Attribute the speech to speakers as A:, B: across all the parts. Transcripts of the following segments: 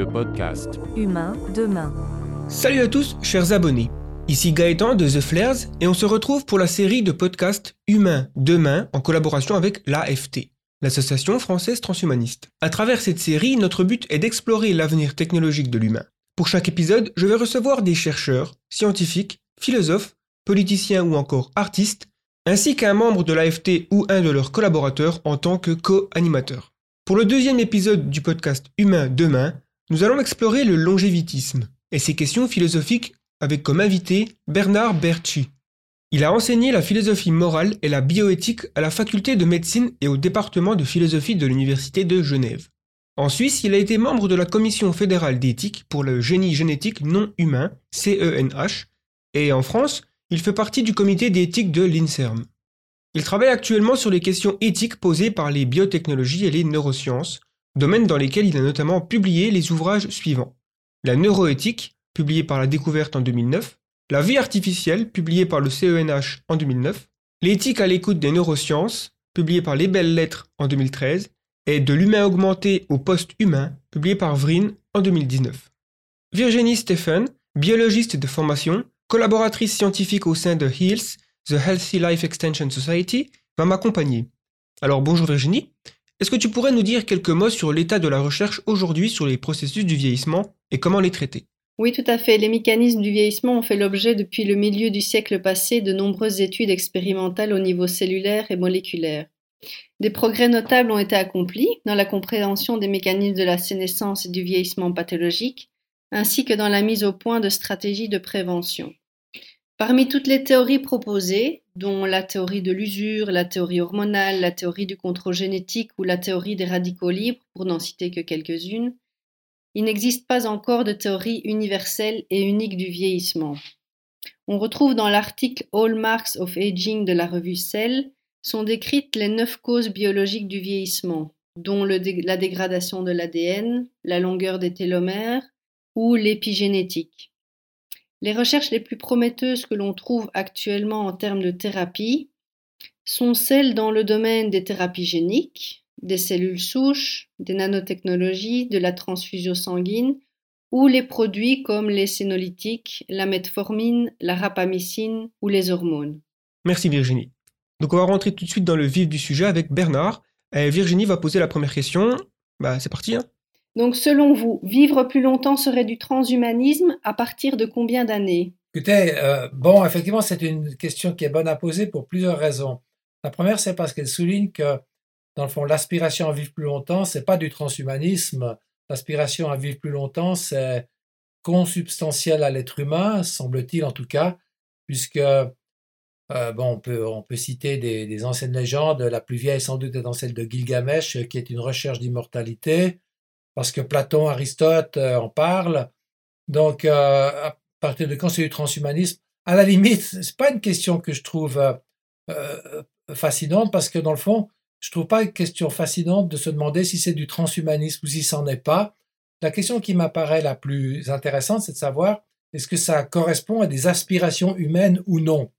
A: le podcast
B: Humain demain.
C: Salut à tous, chers abonnés. Ici Gaëtan de The Flares et on se retrouve pour la série de podcasts Humain demain en collaboration avec l'AFT, l'Association française transhumaniste. À travers cette série, notre but est d'explorer l'avenir technologique de l'humain. Pour chaque épisode, je vais recevoir des chercheurs, scientifiques, philosophes, politiciens ou encore artistes, ainsi qu'un membre de l'AFT ou un de leurs collaborateurs en tant que co-animateur. Pour le deuxième épisode du podcast Humain demain, nous allons explorer le longévitisme et ses questions philosophiques avec comme invité Bernard Berchi. Il a enseigné la philosophie morale et la bioéthique à la faculté de médecine et au département de philosophie de l'Université de Genève. En Suisse, il a été membre de la Commission fédérale d'éthique pour le génie génétique non humain, CENH, et en France, il fait partie du comité d'éthique de l'INSERM. Il travaille actuellement sur les questions éthiques posées par les biotechnologies et les neurosciences, domaines dans lesquels il a notamment publié les ouvrages suivants. La neuroéthique, publié par la découverte en 2009, La vie artificielle, publié par le CENH en 2009, L'éthique à l'écoute des neurosciences, publié par Les Belles Lettres en 2013, et De l'humain augmenté au post-humain, publié par Vryn en 2019. Virginie Stephen, biologiste de formation, collaboratrice scientifique au sein de HEALS, The Healthy Life Extension Society, va m'accompagner. Alors bonjour Virginie, est-ce que tu pourrais nous dire quelques mots sur l'état de la recherche aujourd'hui sur les processus du vieillissement et comment les traiter?
D: Oui, tout à fait. Les mécanismes du vieillissement ont fait l'objet depuis le milieu du siècle passé de nombreuses études expérimentales au niveau cellulaire et moléculaire. Des progrès notables ont été accomplis dans la compréhension des mécanismes de la sénescence et du vieillissement pathologique, ainsi que dans la mise au point de stratégies de prévention. Parmi toutes les théories proposées, dont la théorie de l'usure, la théorie hormonale, la théorie du contrôle génétique ou la théorie des radicaux libres, pour n'en citer que quelques-unes, il n'existe pas encore de théorie universelle et unique du vieillissement. On retrouve dans l'article Hallmarks of Aging de la revue Cell sont décrites les neuf causes biologiques du vieillissement, dont la dégradation de l'ADN, la longueur des télomères ou l'épigénétique. Les recherches les plus prometteuses que l'on trouve actuellement en termes de thérapie sont celles dans le domaine des thérapies géniques, des cellules souches, des nanotechnologies, de la transfusion sanguine ou les produits comme les sénolytiques, la metformine, la rapamycine ou les hormones.
C: Merci Virginie. Donc on va rentrer tout de suite dans le vif du sujet avec Bernard. Virginie va poser la première question. Bah c'est parti. Hein
D: donc, selon vous, vivre plus longtemps serait du transhumanisme à partir de combien d'années?
E: Écoutez, euh, bon, effectivement, c'est une question qui est bonne à poser pour plusieurs raisons. La première, c'est parce qu'elle souligne que, dans le fond, l'aspiration à vivre plus longtemps, c'est pas du transhumanisme. L'aspiration à vivre plus longtemps, c'est consubstantiel à l'être humain, semble-t-il en tout cas, puisque euh, bon, on peut, citer des, anciennes légendes. La plus vieille, sans doute, étant celle de Gilgamesh, qui est une recherche d'immortalité parce que Platon, Aristote euh, en parlent. Donc, euh, à partir de quand c'est du transhumanisme, à la limite, c'est pas une question que je trouve euh, fascinante parce que dans le fond, je trouve pas une question fascinante de se demander si c'est du transhumanisme ou si c'en est pas. La question qui m'apparaît la plus intéressante, c'est de savoir est-ce que ça correspond à des aspirations humaines ou non?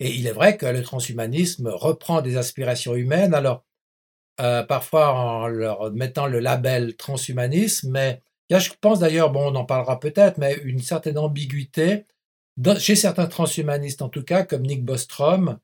E: Et il est vrai que le transhumanisme reprend des aspirations humaines. Alors, euh, parfois en leur mettant le label transhumanisme, mais il y a, je pense d'ailleurs, bon, on en parlera peut-être, mais une certaine ambiguïté chez certains transhumanistes en tout cas, comme Nick Bostrom,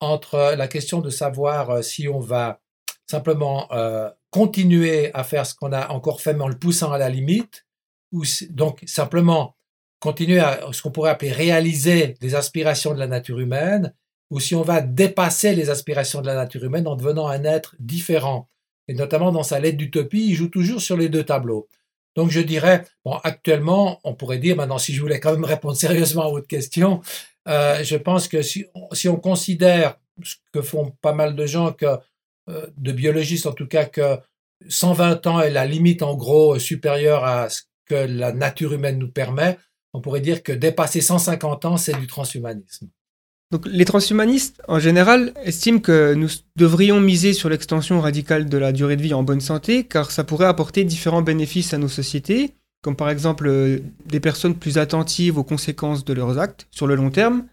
E: entre la question de savoir euh, si on va simplement euh, continuer à faire ce qu'on a encore fait mais en le poussant à la limite, ou donc simplement continuer à ce qu'on pourrait appeler réaliser les aspirations de la nature humaine, ou si on va dépasser les aspirations de la nature humaine en devenant un être différent. Et notamment dans sa lettre d'utopie, il joue toujours sur les deux tableaux. Donc je dirais, bon, actuellement, on pourrait dire, maintenant si je voulais quand même répondre sérieusement à votre question, euh, je pense que si, on considère, ce que font pas mal de gens, que, euh, de biologistes en tout cas, que 120 ans est la limite en gros supérieure à ce que la nature humaine nous permet, on pourrait dire que dépasser 150 ans, c'est du transhumanisme.
C: Donc, les transhumanistes, en général, estiment que nous devrions miser sur l'extension radicale de la durée de vie en bonne santé, car ça pourrait apporter différents bénéfices à nos sociétés, comme par exemple euh, des personnes plus attentives aux conséquences de leurs actes sur le long terme,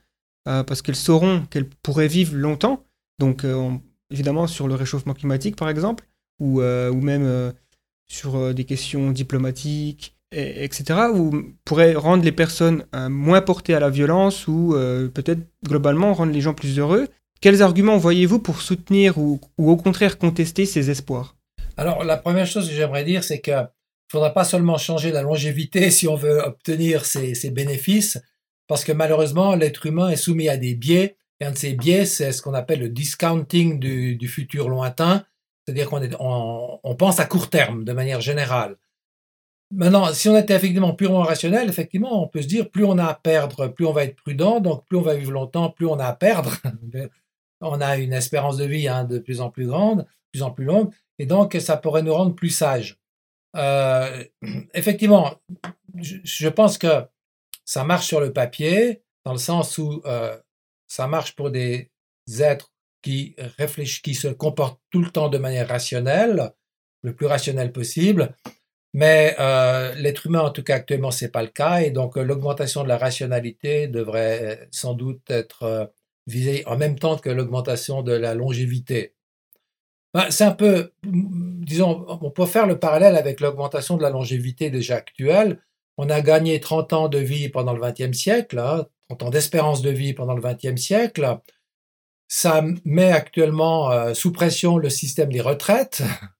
C: euh, parce qu'elles sauront qu'elles pourraient vivre longtemps, donc euh, évidemment sur le réchauffement climatique par exemple, ou, ou même sur des questions diplomatiques, etc., ou pourrait rendre les personnes moins portées à la violence ou peut-être globalement rendre les gens plus heureux. Quels arguments voyez-vous pour soutenir ou, au contraire contester ces espoirs?
E: Alors la première chose que j'aimerais dire, c'est qu'il ne faudra pas seulement changer la longévité si on veut obtenir ces bénéfices, parce que malheureusement, l'être humain est soumis à des biais, et un de ces biais, c'est ce qu'on appelle le discounting du, futur lointain, c'est-à-dire qu'on on, pense à court terme, de manière générale. Maintenant, si on était effectivement purement rationnel, effectivement, on peut se dire, plus on a à perdre, plus on va être prudent, donc plus on va vivre longtemps, plus on a à perdre. on a une espérance de vie hein, de plus en plus grande, de plus en plus longue, et donc ça pourrait nous rendre plus sages. Euh, effectivement, je pense que ça marche sur le papier, dans le sens où euh, ça marche pour des êtres qui réfléchissent, qui se comportent tout le temps de manière rationnelle, le plus rationnel possible. Mais euh, l'être humain, en tout cas actuellement, c'est pas le cas, et donc euh, l'augmentation de la rationalité devrait sans doute être visée en même temps que l'augmentation de la longévité. Ben, c'est un peu, disons, on peut faire le parallèle avec l'augmentation de la longévité déjà actuelle. On a gagné 30 ans de vie pendant le XXe siècle, 30 hein, ans d'espérance de vie pendant le XXe siècle. Ça met actuellement euh, sous pression le système des retraites.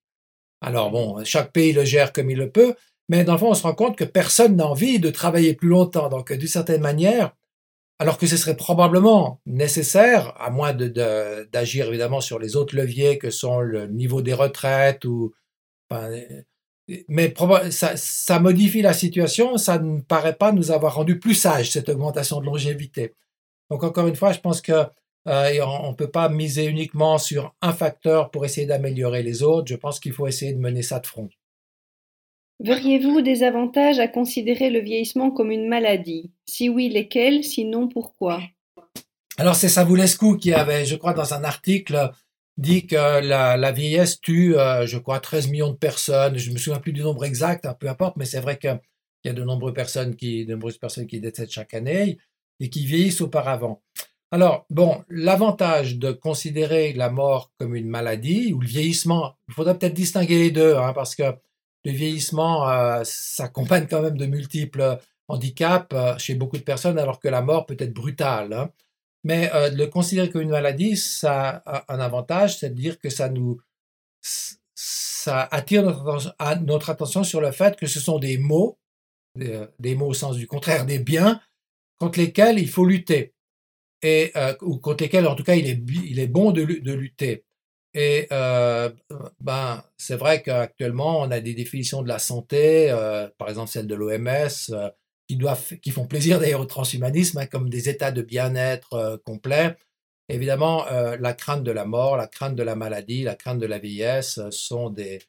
E: Alors bon, chaque pays le gère comme il le peut, mais dans le fond, on se rend compte que personne n'a envie de travailler plus longtemps. Donc, d'une certaine manière, alors que ce serait probablement nécessaire, à moins d'agir évidemment sur les autres leviers que sont le niveau des retraites ou mais ça, modifie la situation, ça ne paraît pas nous avoir rendu plus sages, cette augmentation de longévité. Donc encore une fois, je pense que euh, on ne peut pas miser uniquement sur un facteur pour essayer d'améliorer les autres. Je pense qu'il faut essayer de mener ça de front.
D: Verriez-vous des avantages à considérer le vieillissement comme une maladie? Si oui, lesquels? Sinon, pourquoi?
E: Alors c'est Savulescu qui avait, je crois, dans un article dit que la, vieillesse tue, euh, je crois, 13 millions de personnes. Je me souviens plus du nombre exact, hein, peu importe, mais c'est vrai qu'il y a de nombreuses personnes qui, de nombreuses personnes qui décèdent chaque année et qui vieillissent auparavant. Alors, bon, l'avantage de considérer la mort comme une maladie ou le vieillissement, il faudrait peut-être distinguer les deux, hein, parce que le vieillissement euh, s'accompagne quand même de multiples handicaps euh, chez beaucoup de personnes, alors que la mort peut être brutale. Hein. Mais euh, le considérer comme une maladie, ça a un avantage, c'est de dire que ça nous ça attire notre, attention sur le fait que ce sont des mots, des, mots au sens du contraire des biens, contre lesquels il faut lutter, et, euh, ou contre lesquels en tout cas il est, il est bon de, de lutter. Et euh, ben, c'est vrai qu'actuellement, on a des définitions de la santé, euh, par exemple celle de l'OMS, qui, doivent, qui font plaisir d'ailleurs au transhumanisme, hein, comme des états de bien-être euh, complets. Évidemment, euh, la crainte de la mort, la crainte de la maladie, la crainte de la vieillesse euh, sont des,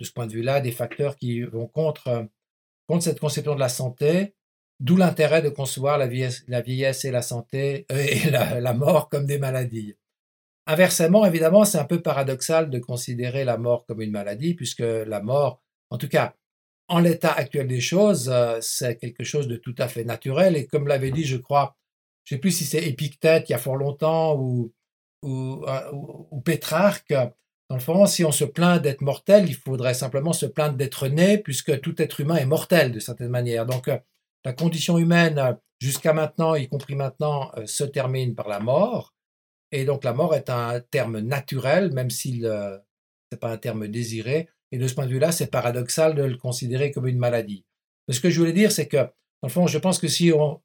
E: de ce point de vue-là des facteurs qui vont contre, contre cette conception de la santé, d'où l'intérêt de concevoir la vieillesse, la vieillesse et la santé et la, mort comme des maladies. Inversement, évidemment, c'est un peu paradoxal de considérer la mort comme une maladie, puisque la mort, en tout cas, en l'état actuel des choses, euh, c'est quelque chose de tout à fait naturel. Et comme l'avait dit, je crois, je ne sais plus si c'est Épictète il y a fort longtemps ou, ou, euh, ou, Pétrarque, dans le fond, si on se plaint d'être mortel, il faudrait simplement se plaindre d'être né, puisque tout être humain est mortel de certaine manière. Donc, euh, la condition humaine, jusqu'à maintenant, y compris maintenant, se termine par la mort. Et donc, la mort est un terme naturel, même s'il n'est pas un terme désiré. Et de ce point de vue-là, c'est paradoxal de le considérer comme une maladie. Mais ce que je voulais dire, c'est que, dans le fond, je pense que si on,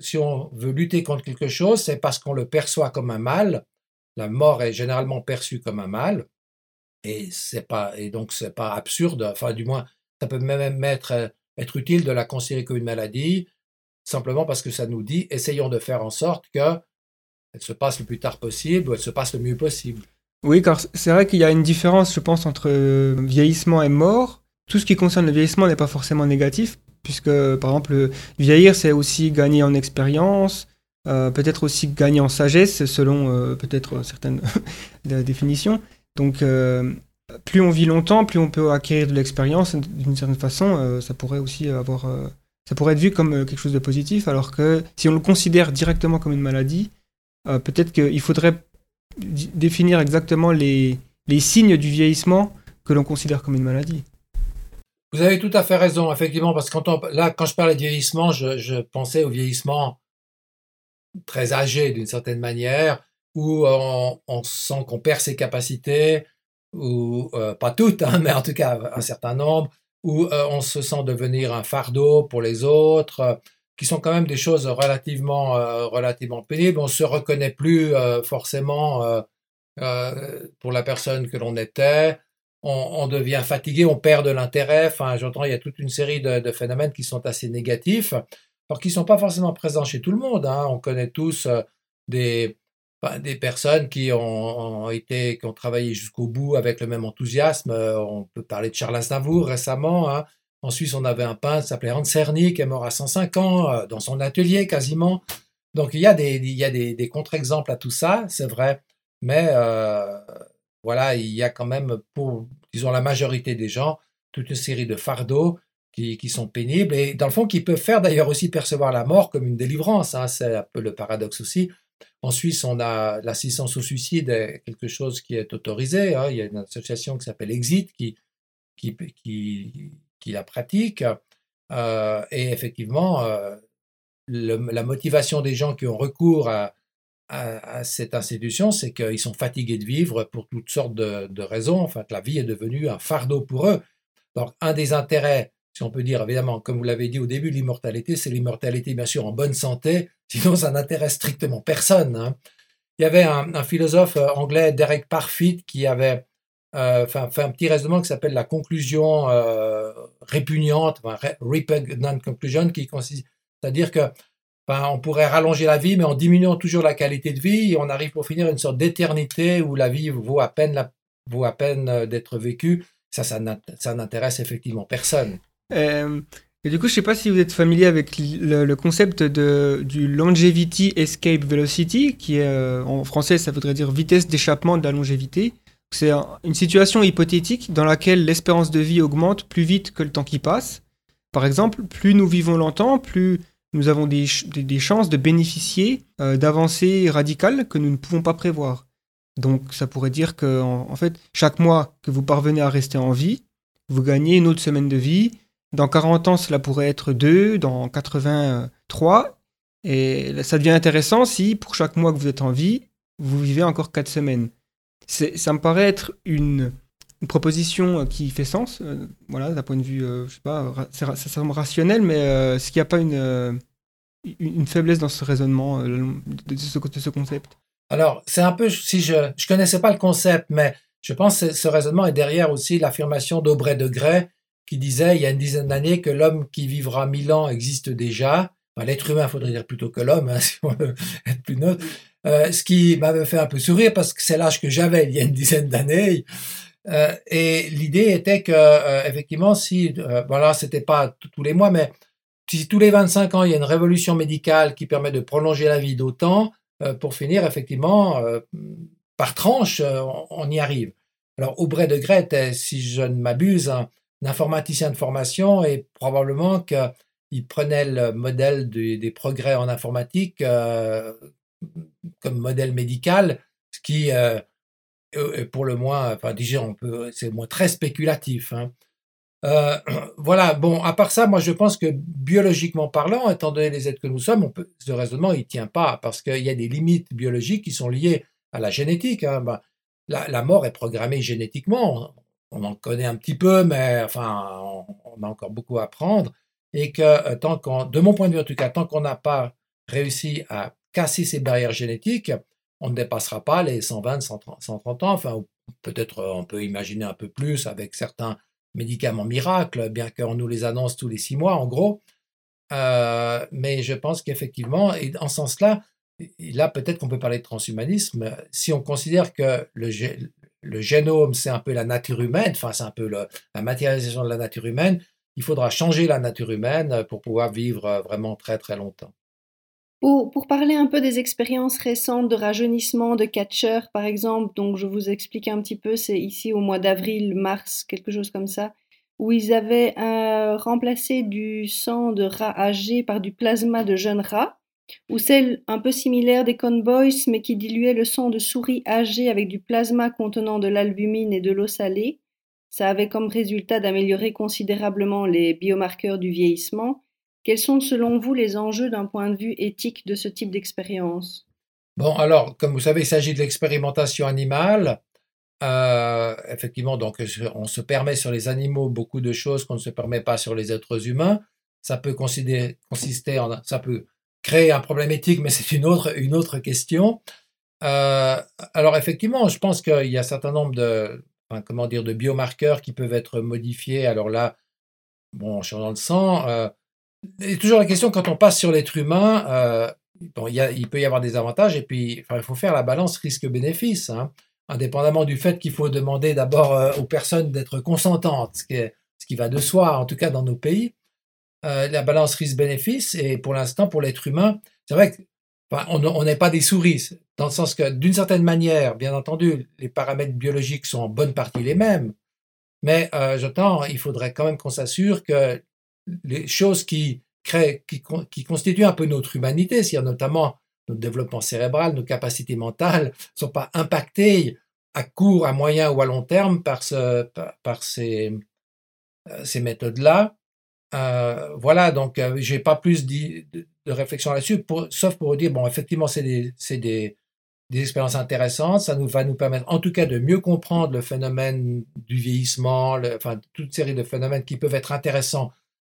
E: si veut lutter contre quelque chose, c'est parce qu'on le perçoit comme un mal. La mort est généralement perçue comme un mal. Et, c'est pas, donc, c'est pas absurde. Enfin, du moins, ça peut même être, être utile de la considérer comme une maladie, simplement parce que ça nous dit essayons de faire en sorte que elle se passe le plus tard possible ou elle se passe le mieux possible.
C: Oui, car c'est vrai qu'il y a une différence, je pense, entre euh, vieillissement et mort. Tout ce qui concerne le vieillissement n'est pas forcément négatif, puisque, par exemple, vieillir, c'est aussi gagner en expérience, euh, peut-être aussi gagner en sagesse, selon euh, peut-être certaines définitions. Donc, plus on vit longtemps, plus on peut acquérir de l'expérience. D'une certaine façon, ça pourrait aussi avoir, ça pourrait être vu comme quelque chose de positif, alors que si on le considère directement comme une maladie, peut-être qu'il faudrait définir exactement les, signes du vieillissement que l'on considère comme une maladie.
E: Vous avez tout à fait raison, effectivement, parce que là, quand je parlais de vieillissement, je, pensais au vieillissement très âgé d'une certaine manière, où on sent qu'on perd ses capacités, ou euh, pas toutes, hein, mais en tout cas un certain nombre, où euh, on se sent devenir un fardeau pour les autres, euh, qui sont quand même des choses relativement, relativement pénibles. On se reconnaît plus forcément pour la personne que l'on était. On, devient fatigué, on perd de l'intérêt. Enfin, j'entends, il y a toute une série de, de, phénomènes qui sont assez négatifs, alors qui ne sont pas forcément présents chez tout le monde. Hein. On connaît tous des, des personnes qui ont, été, qui ont travaillé jusqu'au bout avec le même enthousiasme. Euh, on peut parler de Charles Aznavour récemment. Hein. En Suisse, on avait un peintre qui s'appelait Hans Cerny, qui est mort à 105 ans, euh, dans son atelier quasiment. Donc il y a des, il y a des, contre-exemples à tout ça, c'est vrai. Mais euh, voilà, il y a quand même, pour, disons, la majorité des gens, toute une série de fardeaux qui, qui, sont pénibles et dans le fond qui peuvent faire d'ailleurs aussi percevoir la mort comme une délivrance. Hein. C'est un peu le paradoxe aussi. En Suisse, on a l'assistance au suicide, est quelque chose qui est autorisé. Hein. Il y a une association qui s'appelle Exit qui, qui, la pratique. Euh, et effectivement, euh, la motivation des gens qui ont recours à, cette institution, c'est qu'ils sont fatigués de vivre pour toutes sortes de, de raisons. Enfin, que la vie est devenue un fardeau pour eux. Donc, un des intérêts si on peut dire, évidemment, comme vous l'avez dit au début, l'immortalité, c'est l'immortalité, bien sûr, en bonne santé, sinon ça n'intéresse strictement personne. Hein. Il y avait un, philosophe euh, anglais, Derek Parfit, qui avait euh, fait, un petit raisonnement qui s'appelle la conclusion euh, répugnante, repugnant conclusion, qui consiste, c'est-à-dire que on pourrait rallonger la vie, mais en diminuant toujours la qualité de vie, on arrive pour finir une sorte d'éternité où la vie vaut à peine, vaut à peine d'être vécue. Ça, ça n'intéresse effectivement personne.
C: Euh, du coup, je sais pas si vous êtes familier avec le, concept de, du longevity escape velocity, qui euh, en français, ça voudrait dire vitesse d'échappement de la longévité. C'est une situation hypothétique dans laquelle l'espérance de vie augmente plus vite que le temps qui passe. Par exemple, plus nous vivons longtemps, plus nous avons des, des, chances de bénéficier euh, d'avancées radicales que nous ne pouvons pas prévoir. Donc ça pourrait dire que en, fait, chaque mois que vous parvenez à rester en vie, vous gagnez une autre semaine de vie, dans 40 ans, cela pourrait être 2, dans 83. Et ça devient intéressant si, pour chaque mois que vous êtes en vie, vous vivez encore 4 semaines. Ça me paraît être une, proposition qui fait sens, euh, voilà, d'un point de vue, euh, je sais pas, ça semble rationnel, mais euh, est-ce qu'il n'y a pas une, une faiblesse dans ce raisonnement, de, ce, de ce concept?
E: Alors, c'est un peu, si je ne connaissais pas le concept, mais je pense que ce raisonnement est derrière aussi l'affirmation d'Aubray de Grey qui disait il y a une dizaine d'années que l'homme qui vivra mille ans existe déjà. L'être humain, faudrait dire plutôt que l'homme, hein, si on veut être plus neutre. Euh, ce qui m'avait fait un peu sourire parce que c'est l'âge que j'avais il y a une dizaine d'années. Euh, et l'idée était que, euh, effectivement, si, euh, voilà, c'était pas tous les mois, mais si tous les 25 ans il y a une révolution médicale qui permet de prolonger la vie d'autant, euh, pour finir, effectivement, par tranche, on, y arrive. Alors, Aubray de Grette, si je ne m'abuse, informaticien de formation et probablement qu'il prenait le modèle des progrès en informatique euh, comme modèle médical, ce qui euh, est pour le moins, enfin peut, c'est très spéculatif. Hein. Euh, voilà, bon, à part ça, moi je pense que biologiquement parlant, étant donné les êtres que nous sommes, ce raisonnement il tient pas parce qu'il y a des limites biologiques qui sont liées à la génétique. Hein. Ben, la, la, mort est programmée génétiquement on en connaît un petit peu, mais enfin, on, a encore beaucoup à apprendre. Et que euh, tant qu'on, de mon point de vue en tout cas, tant qu'on n'a pas réussi à casser ces barrières génétiques, on ne dépassera pas les 120, 130, 130 ans. Enfin, peut-être euh, on peut imaginer un peu plus avec certains médicaments miracles, bien qu'on nous les annonce tous les six mois, en gros. Euh, mais je pense qu'effectivement, en ce sens-là, là peut-être qu'on peut parler de transhumanisme, si on considère que le, le génome, c'est un peu la nature humaine, enfin c'est un peu la matérialisation de la nature humaine, il faudra changer la nature humaine pour pouvoir vivre euh, vraiment très très longtemps.
D: Pour, pour parler un peu des expériences récentes de rajeunissement de catcheurs, par exemple, donc je vous explique un petit peu, c'est ici au mois d'avril, mars, quelque chose comme ça, où ils avaient euh, remplacé du sang de rats âgés par du plasma de jeunes rats ou celle un peu similaire des Conboys, mais qui diluait le sang de souris âgées avec du plasma contenant de l'albumine et de l'eau salée, ça avait comme résultat d'améliorer considérablement les biomarqueurs du vieillissement. Quels sont selon vous les enjeux d'un point de vue éthique de ce type d'expérience?
E: Bon, alors, comme vous savez, il s'agit de l'expérimentation animale. Euh, effectivement, donc on se permet sur les animaux beaucoup de choses qu'on ne se permet pas sur les êtres humains. Ça peut consister en, ça peut créer un problème éthique, mais c'est une autre, une autre question. Euh, alors effectivement, je pense qu'il y a un certain nombre de, comment dire, de biomarqueurs qui peuvent être modifiés. Alors là, bon, je suis dans le sang. Euh, et toujours la question quand on passe sur l'être humain. Euh, il, y a, il, peut y avoir des avantages et puis il faut faire la balance risque-bénéfice. Hein indépendamment du fait qu'il faut demander d'abord euh, aux personnes d'être consentantes, ce qui va de soi, en tout cas dans nos pays. Euh, la balance risque-bénéfice, et pour l'instant, pour l'être humain, c'est vrai qu'on n'est pas des souris, dans le sens que, d'une certaine manière, bien entendu, les paramètres biologiques sont en bonne partie les mêmes, mais euh, j'entends, il faudrait quand même qu'on s'assure que les choses qui créent, qui, constituent un peu notre humanité, c'est-à-dire notamment notre développement cérébral, nos capacités mentales ne sont pas impactées à court, à moyen ou à long terme par, euh, ces méthodes-là. Euh, voilà, donc euh, j'ai pas plus de, de réflexion là-dessus, sauf pour dire, bon, effectivement, c'est des, expériences intéressantes, ça nous va nous permettre en tout cas de mieux comprendre le phénomène du vieillissement, enfin toute série de phénomènes qui peuvent être intéressants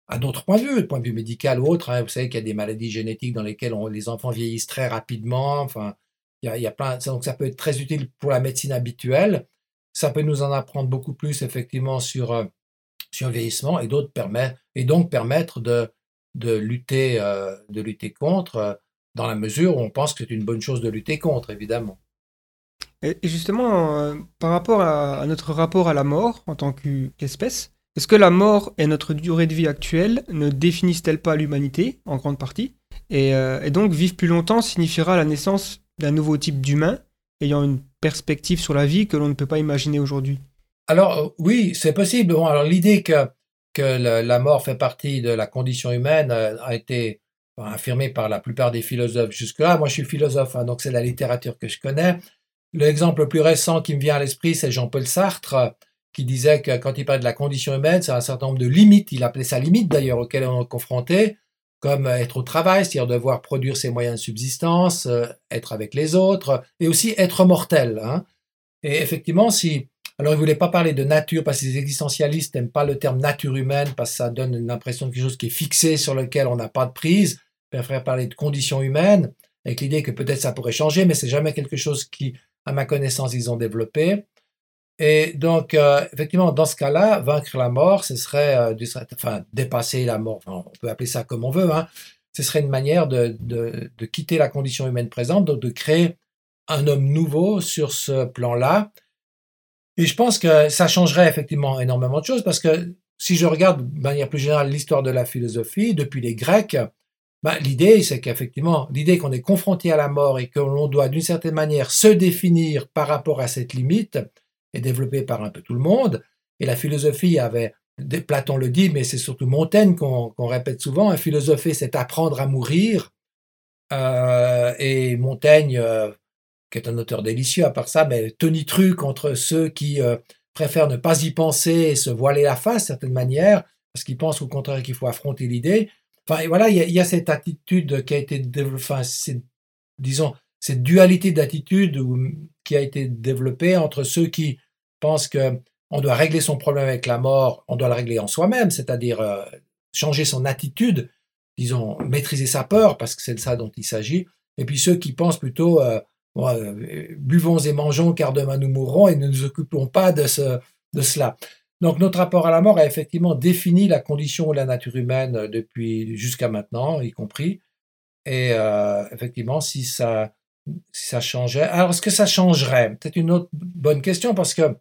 E: à d'autres points de vue, de point de vue médical ou autre. Hein. Vous savez qu'il y a des maladies génétiques dans lesquelles les enfants vieillissent très rapidement. Enfin, il y a, plein, donc ça peut être très utile pour la médecine habituelle. Ça peut nous en apprendre beaucoup plus effectivement sur euh, sur le vieillissement et et donc permettre de de lutter euh, de lutter contre euh, dans la mesure où on pense que c'est une bonne chose de lutter contre évidemment.
C: Et justement, par rapport à, notre rapport à la mort en tant qu'espèce, est-ce que la mort et notre durée de vie actuelle ne définissent-elles pas l'humanité, en grande partie? Euh, et, donc, vivre plus longtemps signifiera la naissance d'un nouveau type d'humain, ayant une perspective sur la vie que l'on ne peut pas imaginer aujourd'hui?
E: Alors, euh, oui, c'est possible. alors, l'idée que, que la mort fait partie de la condition humaine euh, a été affirmée par la plupart des philosophes jusque-là. Moi, je suis philosophe, hein, donc c'est la littérature que je connais. L'exemple le plus récent qui me vient à l'esprit, c'est Jean-Paul Sartre, qui disait que quand il parlait de la condition humaine, c'est un certain nombre de limites, il appelait ça limite d'ailleurs, auxquelles on est confronté, comme être au travail, c'est-à-dire devoir produire ses moyens de subsistance, euh, être avec les autres, et aussi être mortel. Hein. Et effectivement, si... Alors, il ne voulait pas parler de nature, parce que les existentialistes n'aiment pas le terme nature humaine, parce que ça donne une impression de quelque chose qui est fixé, sur lequel on n'a pas de prise. Il préfère parler de conditions humaines, avec l'idée que peut-être ça pourrait changer, mais c'est jamais quelque chose qui, à ma connaissance, ils ont développé. Et donc, euh, effectivement, dans ce cas-là, vaincre la mort, ce serait, euh, enfin, dépasser la mort, on peut appeler ça comme on veut, hein, ce serait une manière de, de, de, quitter la condition humaine présente, donc de créer un homme nouveau sur ce plan-là. Et je pense que ça changerait effectivement énormément de choses, parce que si je regarde de manière plus générale l'histoire de la philosophie, depuis les Grecs, ben, l'idée, c'est qu'effectivement, l'idée qu'on est confronté à la mort et que l'on doit d'une certaine manière se définir par rapport à cette limite, est développé par un peu tout le monde. Et la philosophie avait, Platon le dit, mais c'est surtout Montaigne qu'on répète souvent, philosopher, c'est apprendre à mourir. Euh, et Montaigne, euh, qui est un auteur délicieux à part ça, mais tonitruc contre ceux qui euh, préfèrent ne pas y penser et se voiler la face, certaine manière, parce qu'ils pensent au contraire qu'il faut affronter l'idée. Enfin, voilà, il y, a cette attitude qui a été, enfin, disons, cette dualité d'attitude qui a été développée entre ceux qui pensent que on doit régler son problème avec la mort, on doit le régler en soi-même, c'est-à-dire euh, changer son attitude, disons, maîtriser sa peur, parce que c'est de ça dont il s'agit, et puis ceux qui pensent plutôt euh, buvons et mangeons car demain nous mourrons et ne nous occupons pas de, ce, de cela. Donc notre rapport à la mort a effectivement défini la condition de la nature humaine depuis jusqu'à maintenant, y compris. Et effectivement, si ça si ça changeait. Alors, est-ce que ça changerait? Peut-être une autre bonne question parce que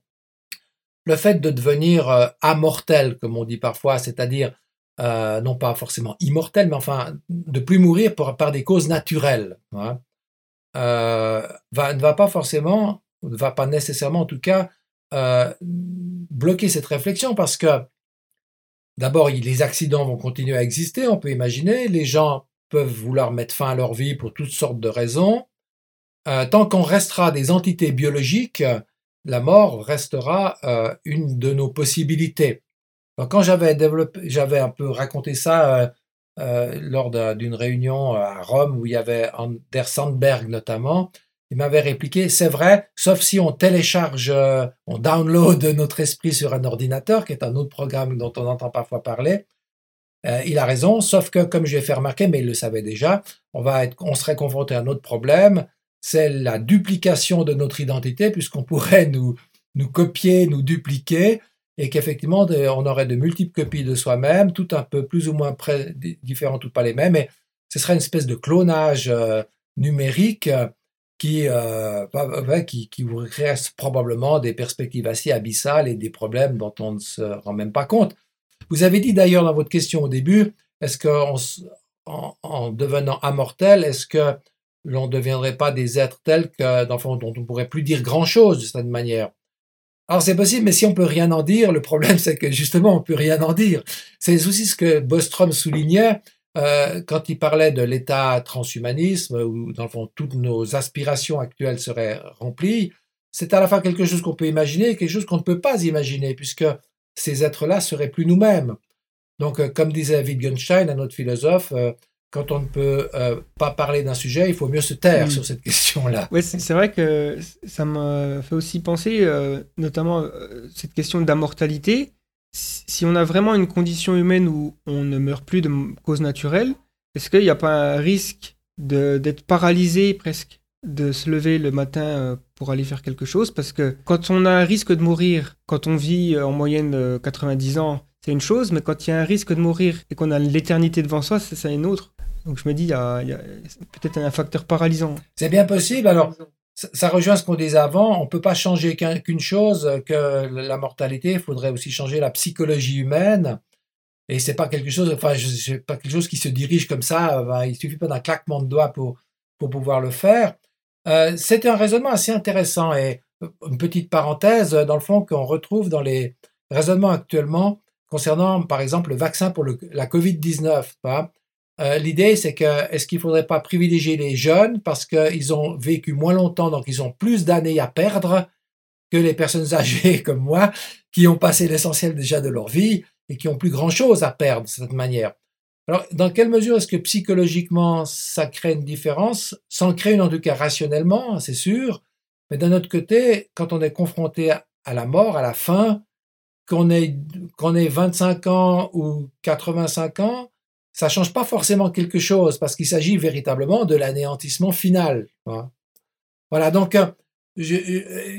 E: le fait de devenir euh, amortel, comme on dit parfois, c'est-à-dire euh, non pas forcément immortel, mais enfin de plus mourir par, des causes naturelles, hein, euh, ne va pas forcément, ne va pas nécessairement en tout cas bloquer cette réflexion parce que d'abord les accidents vont continuer à exister, on peut imaginer, les gens peuvent vouloir mettre fin à leur vie pour toutes sortes de raisons, euh, tant qu'on restera des entités biologiques, la mort restera euh, une de nos possibilités. quand j'avais développé, j'avais un peu raconté ça euh, euh, lors d'une réunion à Rome où il y avait Anders Sandberg notamment, il m'avait répliqué, c'est vrai, sauf si on télécharge, on download notre esprit sur un ordinateur, qui est un autre programme dont on entend parfois parler. il a raison, sauf que, comme je l'ai fait remarquer, mais il le savait déjà, on, va être, on serait confronté à un autre problème, c'est la duplication de notre identité, puisqu'on pourrait nous, nous copier, nous dupliquer, et qu'effectivement, on aurait de multiples copies de soi-même, tout un peu plus ou moins près, différentes, toutes pas les mêmes, et ce serait une espèce de clonage euh, numérique qui, euh, qui, qui vous créerait probablement des perspectives assez abyssales et des problèmes dont on ne se rend même pas compte. Vous avez dit d'ailleurs dans votre question au début, est-ce qu'en en devenant immortel, est-ce que l'on ne deviendrait pas des êtres tels que, dont on ne pourrait plus dire grand-chose de cette manière? Alors c'est possible, mais si on peut rien en dire, le problème c'est que justement on peut rien en dire. C'est aussi ce que Bostrom soulignait euh, quand il parlait de l'état transhumanisme, où dans le fond toutes nos aspirations actuelles seraient remplies. C'est à la fois quelque chose qu'on peut imaginer et quelque chose qu'on ne peut pas imaginer, puisque ces êtres-là seraient plus nous-mêmes. Donc, euh, comme disait Wittgenstein, un autre philosophe, euh, quand on ne peut euh, pas parler d'un sujet, il faut mieux se taire mm. sur cette question-là.
C: Oui, c'est vrai que ça m'a fait aussi penser, euh, notamment euh, cette question d'immortalité. Si on a vraiment une condition humaine où on ne meurt plus de cause naturelle, est-ce qu'il n'y a pas un risque d'être paralysé presque, de se lever le matin pour aller faire quelque chose? Parce que quand on a un risque de mourir, quand on vit en moyenne 90 ans, c'est une chose, mais quand il y a un risque de mourir et qu'on a l'éternité devant soi, c'est une autre. Donc je me dis, il y a, peut-être un facteur paralysant.
E: C'est bien possible. Alors, ça rejoint ce qu'on disait avant. On ne peut pas changer qu'une chose, que la mortalité. Il faudrait aussi changer la psychologie humaine. Et c'est pas quelque chose, enfin, c'est pas quelque chose qui se dirige comme ça. Il suffit pas d'un claquement de doigts pour, pour pouvoir le faire. Euh, c'est un raisonnement assez intéressant et une petite parenthèse, dans le fond, qu'on retrouve dans les raisonnements actuellement concernant, par exemple, le vaccin pour la Covid-19. Euh, l'idée, c'est que est-ce qu'il ne faudrait pas privilégier les jeunes parce qu'ils ont vécu moins longtemps, donc ils ont plus d'années à perdre que les personnes âgées comme moi, qui ont passé l'essentiel déjà de leur vie et qui ont plus grand-chose à perdre de cette manière. Alors, dans quelle mesure est-ce que psychologiquement ça crée une différence? Sans créer une en tout cas rationnellement, c'est sûr. Mais d'un autre côté, quand on est confronté à la mort, à la fin, qu'on ait, qu'on ait 25 ans ou 85 ans, ça change pas forcément quelque chose parce qu'il s'agit véritablement de l'anéantissement final. Voilà, donc euh, je,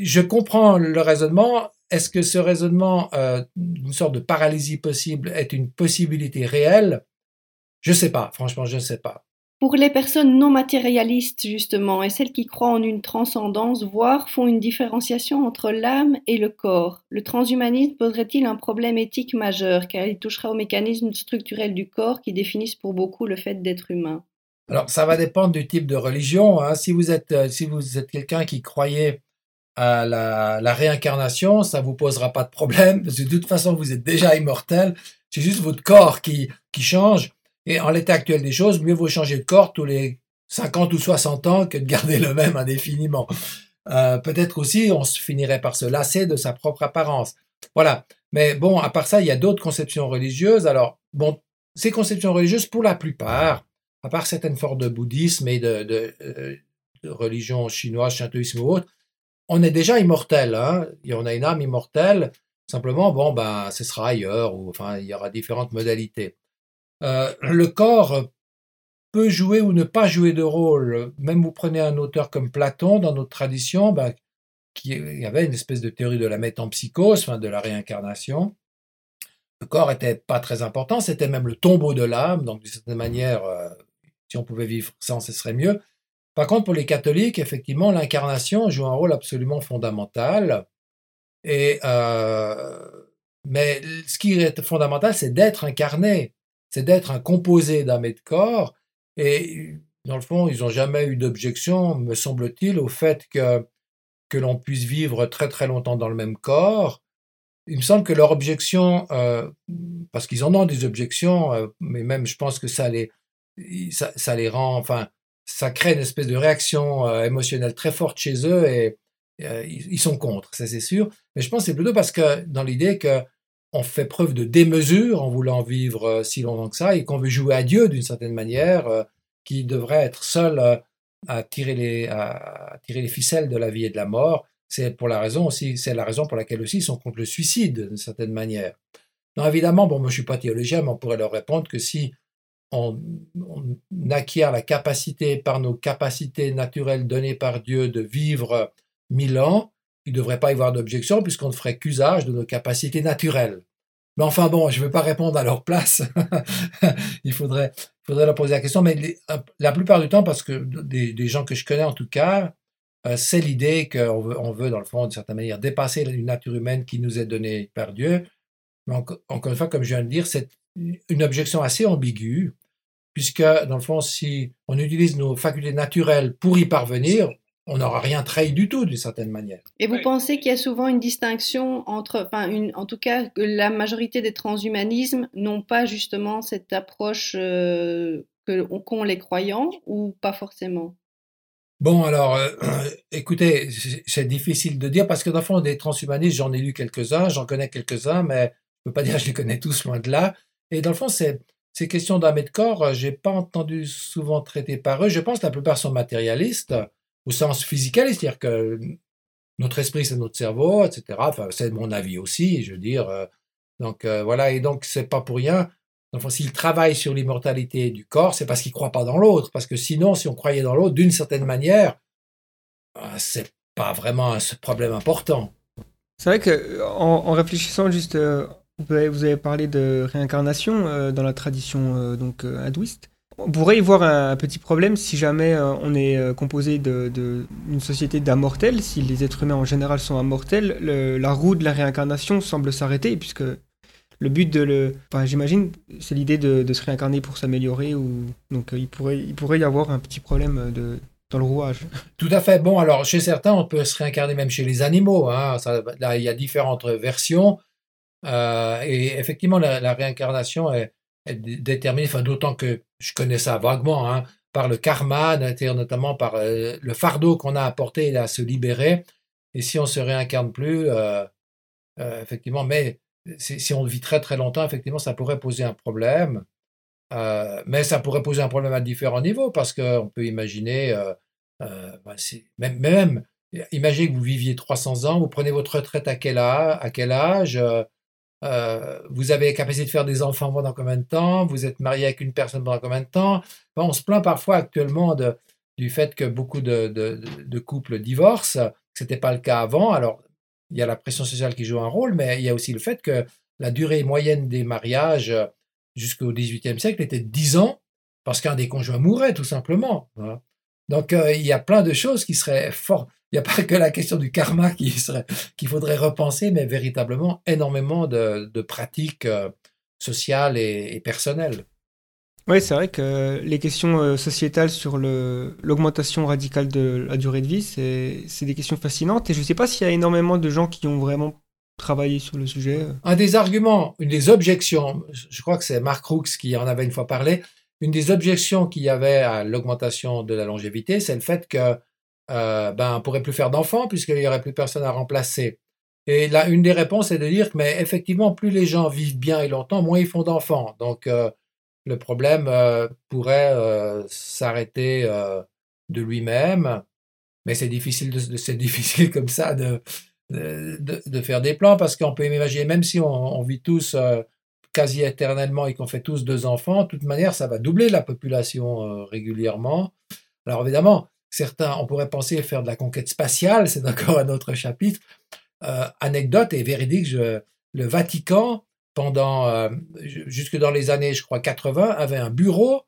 E: je, comprends le raisonnement. Est-ce que ce raisonnement euh, d'une sorte de paralysie possible est une possibilité réelle? Je ne sais pas, franchement, je ne sais pas.
D: Pour les personnes non matérialistes, justement, et celles qui croient en une transcendance, voire font une différenciation entre l'âme et le corps, le transhumanisme poserait-il un problème éthique majeur, car il touchera aux mécanismes structurels du corps qui définissent pour beaucoup le fait d'être humain?
E: Alors, ça va dépendre du type de religion. Hein. Si vous êtes, euh, si vous êtes quelqu'un qui croyait à la, réincarnation, ça vous posera pas de problème, parce que de toute façon, vous êtes déjà immortel. C'est juste votre corps qui, qui change. Et en l'état actuel des choses, mieux vaut changer de corps tous les 50 ou 60 ans que de garder le même indéfiniment. Euh, peut-être aussi, on finirait par se lasser de sa propre apparence. Voilà. Mais bon, à part ça, il y a d'autres conceptions religieuses. Alors, bon, ces conceptions religieuses, pour la plupart, à part certaines formes de bouddhisme et de, de, euh, religion chinoise, shintoïsme ou autre, on est déjà immortel. Hein et on a une âme immortelle. Simplement, bon, ben, ce sera ailleurs, ou enfin, il y aura différentes modalités. Euh, le corps peut jouer ou ne pas jouer de rôle. Même vous prenez un auteur comme Platon dans notre tradition, bah, qui avait une espèce de théorie de la métempsychose, de la réincarnation. Le corps était pas très important, c'était même le tombeau de l'âme, donc de cette manière, euh, si on pouvait vivre sans, ce serait mieux. Par contre, pour les catholiques, effectivement, l'incarnation joue un rôle absolument fondamental. Et euh, mais ce qui est fondamental, c'est d'être incarné c'est d'être un composé d'âme et de corps. Et dans le fond, ils n'ont jamais eu d'objection, me semble-t-il, au fait que, que l'on puisse vivre très très longtemps dans le même corps. Il me semble que leur objection, euh, parce qu'ils en ont des objections, euh, mais même je pense que ça les, ça, les rend, enfin, ça crée une espèce de réaction euh, émotionnelle très forte chez eux et ils sont contre, ça c'est sûr. Mais je pense que c'est plutôt parce que dans l'idée que on fait preuve de démesure en voulant vivre si longtemps que ça et qu'on veut jouer à Dieu d'une certaine manière, qui devrait être seul à tirer les à tirer les ficelles de la vie et de la mort. C'est pour la raison aussi, c'est la raison pour laquelle aussi ils sont contre le suicide d'une certaine manière. Non, évidemment, bon, moi je suis pas théologien, mais on pourrait leur répondre que si on, acquiert la capacité par nos capacités naturelles données par Dieu de vivre mille ans, il ne devrait pas y avoir d'objection puisqu'on ne ferait qu'usage de nos capacités naturelles. Mais enfin bon, je ne vais pas répondre à leur place. il faudrait, leur poser la question. Mais la plupart du temps, parce que des, gens que je connais en tout cas, euh, c'est l'idée qu'on veut, on veut, dans le fond, d'une certaine manière, dépasser une nature humaine qui nous est donnée par Dieu. Mais encore une fois, comme je viens de dire, c'est une objection assez ambiguë, puisque, dans le fond, si on utilise nos facultés naturelles pour y parvenir, on n'aura rien trahi du tout d'une certaine manière.
D: Et vous pensez qu'il y a souvent une distinction entre, enfin, une, en tout cas, que la majorité des transhumanismes n'ont pas justement cette approche euh, qu'ont les croyants ou pas forcément?
E: Bon, alors, euh, écoutez, c'est difficile de dire parce que dans le fond, des transhumanistes, j'en ai lu quelques-uns, j'en connais quelques-uns, mais je ne peux pas dire que je les connais tous loin de là. Et dans le fond, c'est ces questions d'âme et de corps, j'ai pas entendu souvent traiter par eux. Je pense que la plupart sont matérialistes au sens physique, c'est-à-dire que notre esprit, c'est notre cerveau, etc. Enfin, c'est mon avis aussi, je veux dire. Euh, donc euh, voilà, et donc c'est pas pour rien. Enfin, s'ils travaillent sur l'immortalité du corps, c'est parce qu'ils croient pas dans l'autre. Parce que sinon, si on croyait dans l'autre, d'une certaine manière, euh, c'est pas vraiment un problème important.
C: C'est vrai que en, réfléchissant juste, vous avez, parlé de réincarnation dans la tradition donc hindouiste. On pourrait y voir un, petit problème si jamais euh, on est euh, composé d'une de, société d'immortels, si les êtres humains en général sont immortels, la roue de la réincarnation semble s'arrêter, puisque le but de le. Enfin, j'imagine, c'est l'idée de, se réincarner pour s'améliorer, ou donc euh, il, pourrait, il pourrait y avoir un petit problème de, dans le rouage.
E: Tout à fait. Bon, alors chez certains, on peut se réincarner même chez les animaux. Hein. là, il y a différentes versions. et effectivement, la réincarnation est déterminé, enfin, d'autant que je connais ça vaguement, hein, par le karma, notamment par euh, le fardeau qu'on a apporté à se libérer. Et si on se réincarne plus, euh, euh, effectivement, mais si on vit très très longtemps, effectivement, ça pourrait poser un problème. mais ça pourrait poser un problème à différents niveaux parce qu'on peut imaginer, ben, même, même, imaginez que vous viviez 300 ans, vous prenez votre retraite à quel âge, à quel âge euh, vous avez la capacité de faire des enfants pendant combien de temps, vous êtes marié avec une personne pendant combien de temps? on se plaint parfois actuellement du fait que beaucoup de, couples divorcent, ce n'était pas le cas avant. Alors, il y a la pression sociale qui joue un rôle, mais il y a aussi le fait que la durée moyenne des mariages jusqu'au XVIIIe siècle était de 10 ans, parce qu'un des conjoints mourait tout simplement. Donc, euh, il y a plein de choses qui seraient fort, il n'y a pas que la question du karma qui serait, qu'il faudrait repenser, mais véritablement énormément de, pratiques euh, sociales et, personnelles.
C: Oui, c'est vrai que les questions euh, sociétales sur l'augmentation radicale de la durée de vie, c'est des questions fascinantes. Et je ne sais pas s'il y a énormément de gens qui ont vraiment travaillé sur le sujet.
E: Un des arguments, une des objections, je crois que c'est Mark Crooks qui en avait une fois parlé, une des objections qu'il y avait à l'augmentation de la longévité, c'est le fait que euh, ben, on pourrait plus faire d'enfants puisqu'il n'y aurait plus personne à remplacer. Et là, une des réponses est de dire que, mais effectivement, plus les gens vivent bien et longtemps, moins ils font d'enfants. Donc, euh, le problème euh, pourrait euh, s'arrêter de lui-même. Mais c'est difficile, de, c'est difficile comme ça de, de, faire des plans parce qu'on peut imaginer, même si on vit tous quasi éternellement et qu'on fait tous deux enfants, de toute manière, ça va doubler la population régulièrement. Alors évidemment, Certains, on pourrait penser faire de la conquête spatiale, c'est encore un autre chapitre. Euh, anecdote et véridique, le Vatican, pendant euh, jusque dans les années, je crois, 80, avait un bureau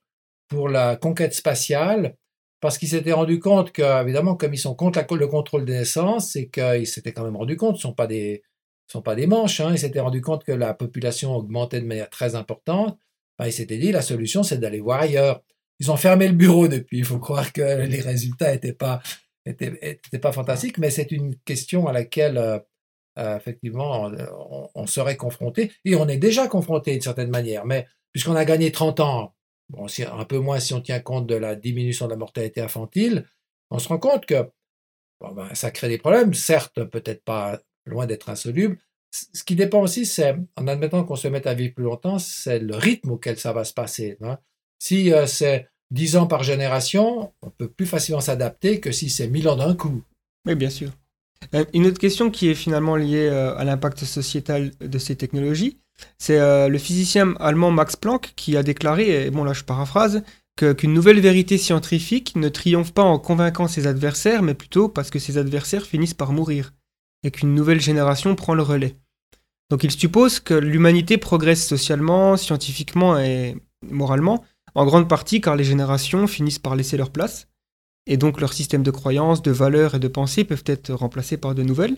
E: pour la conquête spatiale parce qu'ils s'étaient rendu compte que, évidemment, comme ils sont contre le contrôle des naissances, c'est qu'ils s'étaient quand même rendu compte, ce ne sont pas des, sont pas des manches, hein, ils s'étaient rendu compte que la population augmentait de manière très importante. Ils s'étaient dit, la solution, c'est d'aller voir ailleurs. Ils ont fermé le bureau depuis. Il faut croire que les résultats n'étaient pas, pas fantastiques, mais c'est une question à laquelle, euh, euh, effectivement, on, serait confronté. Et on est déjà confronté d'une certaine manière. Mais puisqu'on a gagné 30 ans, un peu moins si on tient compte de la diminution de la mortalité infantile, on se rend compte que ben, ça crée des problèmes, certes, peut-être pas loin d'être insoluble. Ce qui dépend aussi, c'est, en admettant qu'on se mette à vivre plus longtemps, c'est le rythme auquel ça va se passer. Hein. Si euh, c'est 10 ans par génération, on peut plus facilement s'adapter que si c'est 1000 ans d'un coup.
C: Oui, bien sûr. Euh, une autre question qui est finalement liée euh, à l'impact sociétal de ces technologies, c'est le physicien allemand Max Planck qui a déclaré, et bon là je paraphrase, qu'une nouvelle vérité scientifique ne triomphe pas en convainquant ses adversaires, mais plutôt parce que ses adversaires finissent par mourir, et qu'une nouvelle génération prend le relais. Donc il suppose que l'humanité progresse socialement, scientifiquement et moralement, en grande partie car les générations finissent par laisser leur place, et donc leur système de croyances, de valeurs et de pensées peuvent être remplacés par de nouvelles.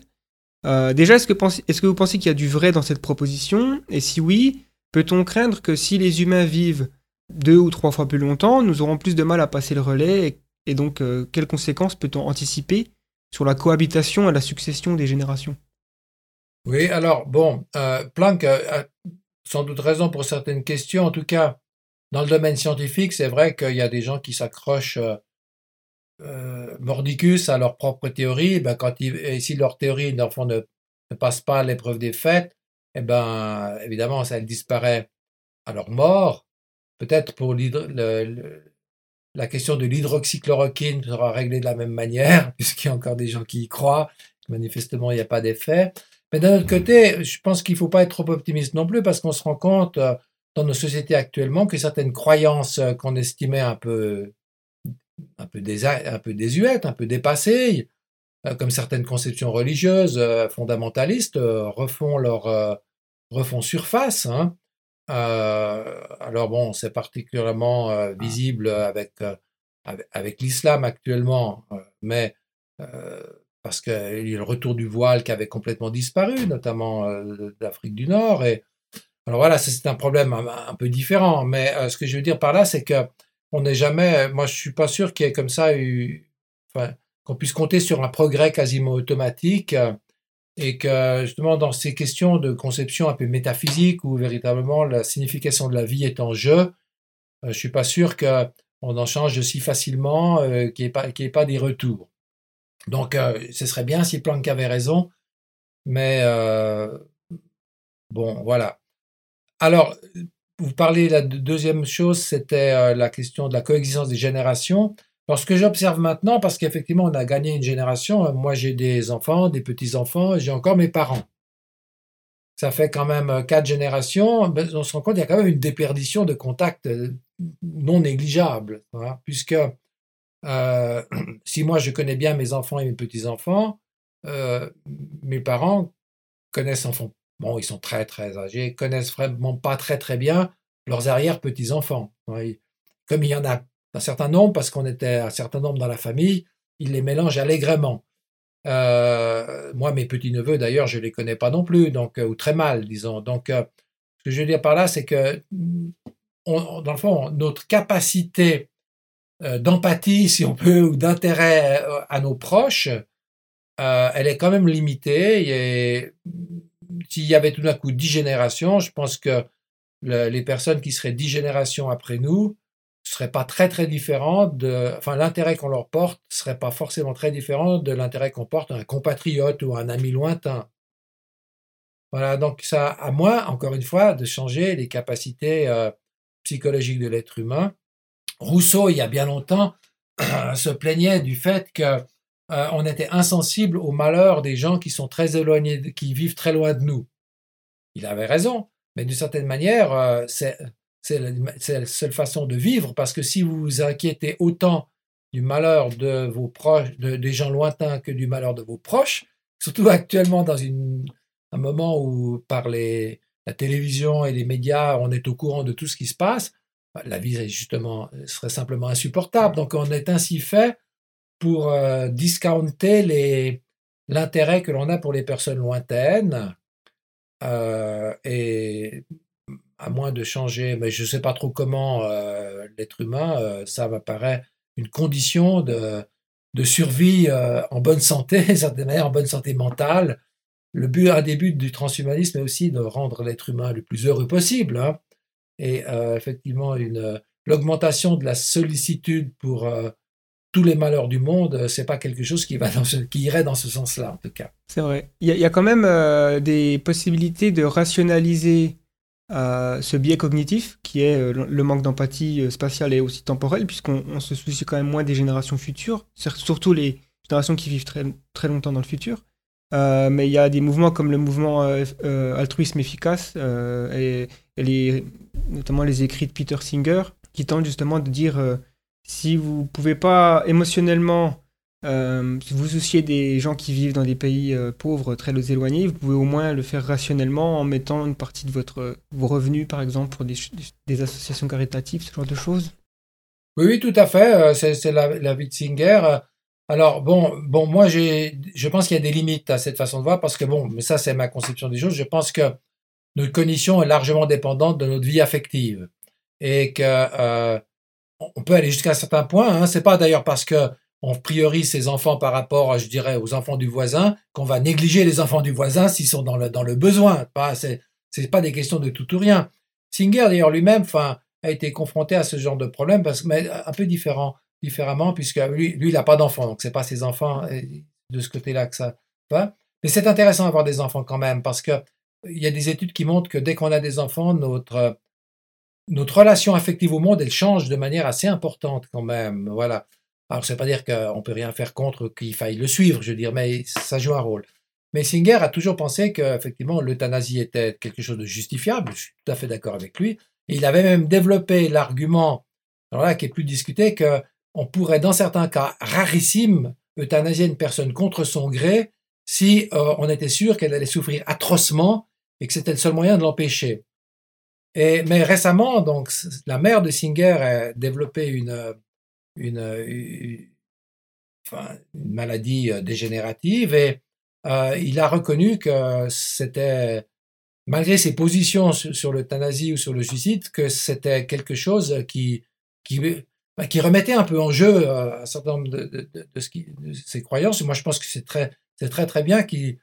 C: Euh, déjà, est-ce que, est que vous pensez qu'il y a du vrai dans cette proposition? Et si oui, peut-on craindre que si les humains vivent deux ou trois fois plus longtemps, nous aurons plus de mal à passer le relais? Et, donc euh, quelles conséquences peut-on anticiper sur la cohabitation et la succession des générations
E: Oui, alors bon, euh, Planck a sans doute raison pour certaines questions. En tout cas, dans le domaine scientifique, c'est vrai qu'il y a des gens qui s'accrochent euh, mordicus à leur propre théorie. Ben, quand et si leur théorie, dans le fond, ne, passe pas à l'épreuve des faits, eh ben, évidemment, ça elle disparaît à leur mort. Peut-être pour la question de l'hydroxychloroquine sera réglée de la même manière, puisqu'il y a encore des gens qui y croient. Manifestement, il n'y a pas d'effet. Mais d'un autre côté, je pense qu'il ne faut pas être trop optimiste non plus, parce qu'on se rend compte euh, dans nos sociétés actuellement que certaines croyances euh, qu'on estimait un peu, un peu, un peu désuètes, un peu dépassées, euh, comme certaines conceptions religieuses fondamentalistes, refont leur refont surface. Hein. Euh, alors bon, c'est particulièrement euh, ah. visible avec, euh, avec, l'islam actuellement, mais parce qu'il y a le retour du voile qui avait complètement disparu, notamment d'Afrique du Nord. Et alors voilà, c'est un problème un, peu différent. Mais ce que je veux dire par là, c'est que on n'est jamais. Moi, je suis pas sûr qu'il y ait comme ça eu, enfin, qu'on puisse compter sur un progrès quasiment automatique et que justement dans ces questions de conception un peu métaphysique où véritablement la signification de la vie est en jeu, euh, je ne suis pas sûr qu'on en change si facilement, euh, qu'il n'y ait, pas, ait pas des retours. Donc euh, ce serait bien si Planck avait raison, mais bon voilà. Alors, vous parlez, la deuxième chose, c'était la question de la coexistence des générations. Alors, ce que j'observe maintenant, parce qu'effectivement, on a gagné une génération, euh, moi j'ai des enfants, des petits-enfants, j'ai encore mes parents. Ça fait quand même euh, quatre générations, on se rend compte qu'il y a quand même une déperdition de contacts euh, non négligeable, puisque si moi je connais bien mes enfants et mes petits-enfants, mes parents connaissent enfants, bon, ils sont très très âgés, connaissent vraiment pas très très bien leurs arrière-petits-enfants. Comme il y en a un certain nombre, parce qu'on était un certain nombre dans la famille, il les mélange allègrement. Euh, moi, mes petits-neveux, d'ailleurs, je ne les connais pas non plus, donc, euh, ou très mal, disons. Donc, euh, ce que je veux dire par là, c'est que, dans le fond, notre capacité d'empathie, si on peut, ou d'intérêt à nos proches, elle est quand même limitée. Et s'il y avait tout d'un coup dix générations, je pense que les personnes qui seraient dix générations après nous serait pas très très différent de, enfin l'intérêt qu'on leur porte serait pas forcément très différent de l'intérêt qu'on porte à un compatriote ou à un ami lointain. Voilà, donc ça à moi, encore une fois, de changer les capacités euh, psychologiques de l'être humain. Rousseau, il y a bien longtemps, se plaignait du fait que euh, on était insensible au malheur des gens qui sont très éloignés, qui vivent très loin de nous. Il avait raison, mais d'une certaine manière, euh, c'est c'est la, seule façon de vivre, parce que si vous vous inquiétez autant du malheur de vos proches, des gens lointains que du malheur de vos proches, surtout actuellement dans un moment où par la télévision et les médias, on est au courant de tout ce qui se passe, bah, la vie justement serait simplement insupportable. Donc on est ainsi fait pour euh, discounter l'intérêt que l'on a pour les personnes lointaines. Euh, et à moins de changer, mais je ne sais pas trop comment euh, l'être humain, euh, ça m'apparaît une condition de, de survie euh, en bonne santé, en bonne santé mentale. Le but, un des buts du transhumanisme est aussi de rendre l'être humain le plus heureux possible. Hein. Et effectivement, l'augmentation de la sollicitude pour tous les malheurs du monde, c'est pas quelque chose qui irait dans ce sens-là, en tout cas.
C: C'est vrai. Il y, a quand même des possibilités de rationaliser ce biais cognitif qui est le manque d'empathie spatiale et aussi temporelle, puisqu'on se soucie quand même moins des générations futures, surtout les générations qui vivent très, très longtemps dans le futur. Euh, mais il y a des mouvements comme le mouvement euh, euh, altruisme efficace et, notamment les écrits de Peter Singer qui tentent justement de dire si vous pouvez pas émotionnellement vous soucier des gens qui vivent dans des pays pauvres très éloignés, vous pouvez au moins le faire rationnellement en mettant une partie de votre, vos revenus, par exemple, pour des, associations caritatives, ce genre de choses.
E: Oui, oui, tout à fait. C'est la, la vie de Singer. Alors bon, bon, moi je pense qu'il y a des limites à cette façon de voir parce que bon, mais ça c'est ma conception des choses. Je pense que notre cognition est largement dépendante de notre vie affective et que euh, on peut aller jusqu'à un certain point. Hein. C'est pas d'ailleurs parce que on priorise ses enfants par rapport, je dirais, aux enfants du voisin qu'on va négliger les enfants du voisin s'ils sont dans le dans le besoin. Pas, c'est pas des questions de tout ou rien. Singer d'ailleurs lui-même, a été confronté à ce genre de problème parce mais un peu différent différemment, puisque lui, lui il n'a pas d'enfants, donc c'est pas ses enfants de ce côté-là que ça. Mais c'est intéressant d'avoir des enfants quand même, parce que il y a des études qui montrent que dès qu'on a des enfants, notre, notre relation affective au monde, elle change de manière assez importante quand même. Voilà. Alors, c'est pas dire qu'on peut rien faire contre qu'il faille le suivre, je veux dire, mais ça joue un rôle. Mais Singer a toujours pensé qu'effectivement, l'euthanasie était quelque chose de justifiable. Je suis tout à fait d'accord avec lui. Et il avait même développé l'argument, alors là, qui est plus discuté, que on pourrait, dans certains cas rarissimes, euthanasier une personne contre son gré si euh, on était sûr qu'elle allait souffrir atrocement et que c'était le seul moyen de l'empêcher. Et, mais récemment, donc, la mère de Singer a développé une, une, maladie dégénérative et il a reconnu que c'était, malgré ses positions sur, sur l'euthanasie ou sur le suicide, que c'était quelque chose qui, qui bah, qui remettait un peu en jeu un certain nombre de, qui, ses croyances. Moi, je pense que c'est très, c'est très très bien qu'il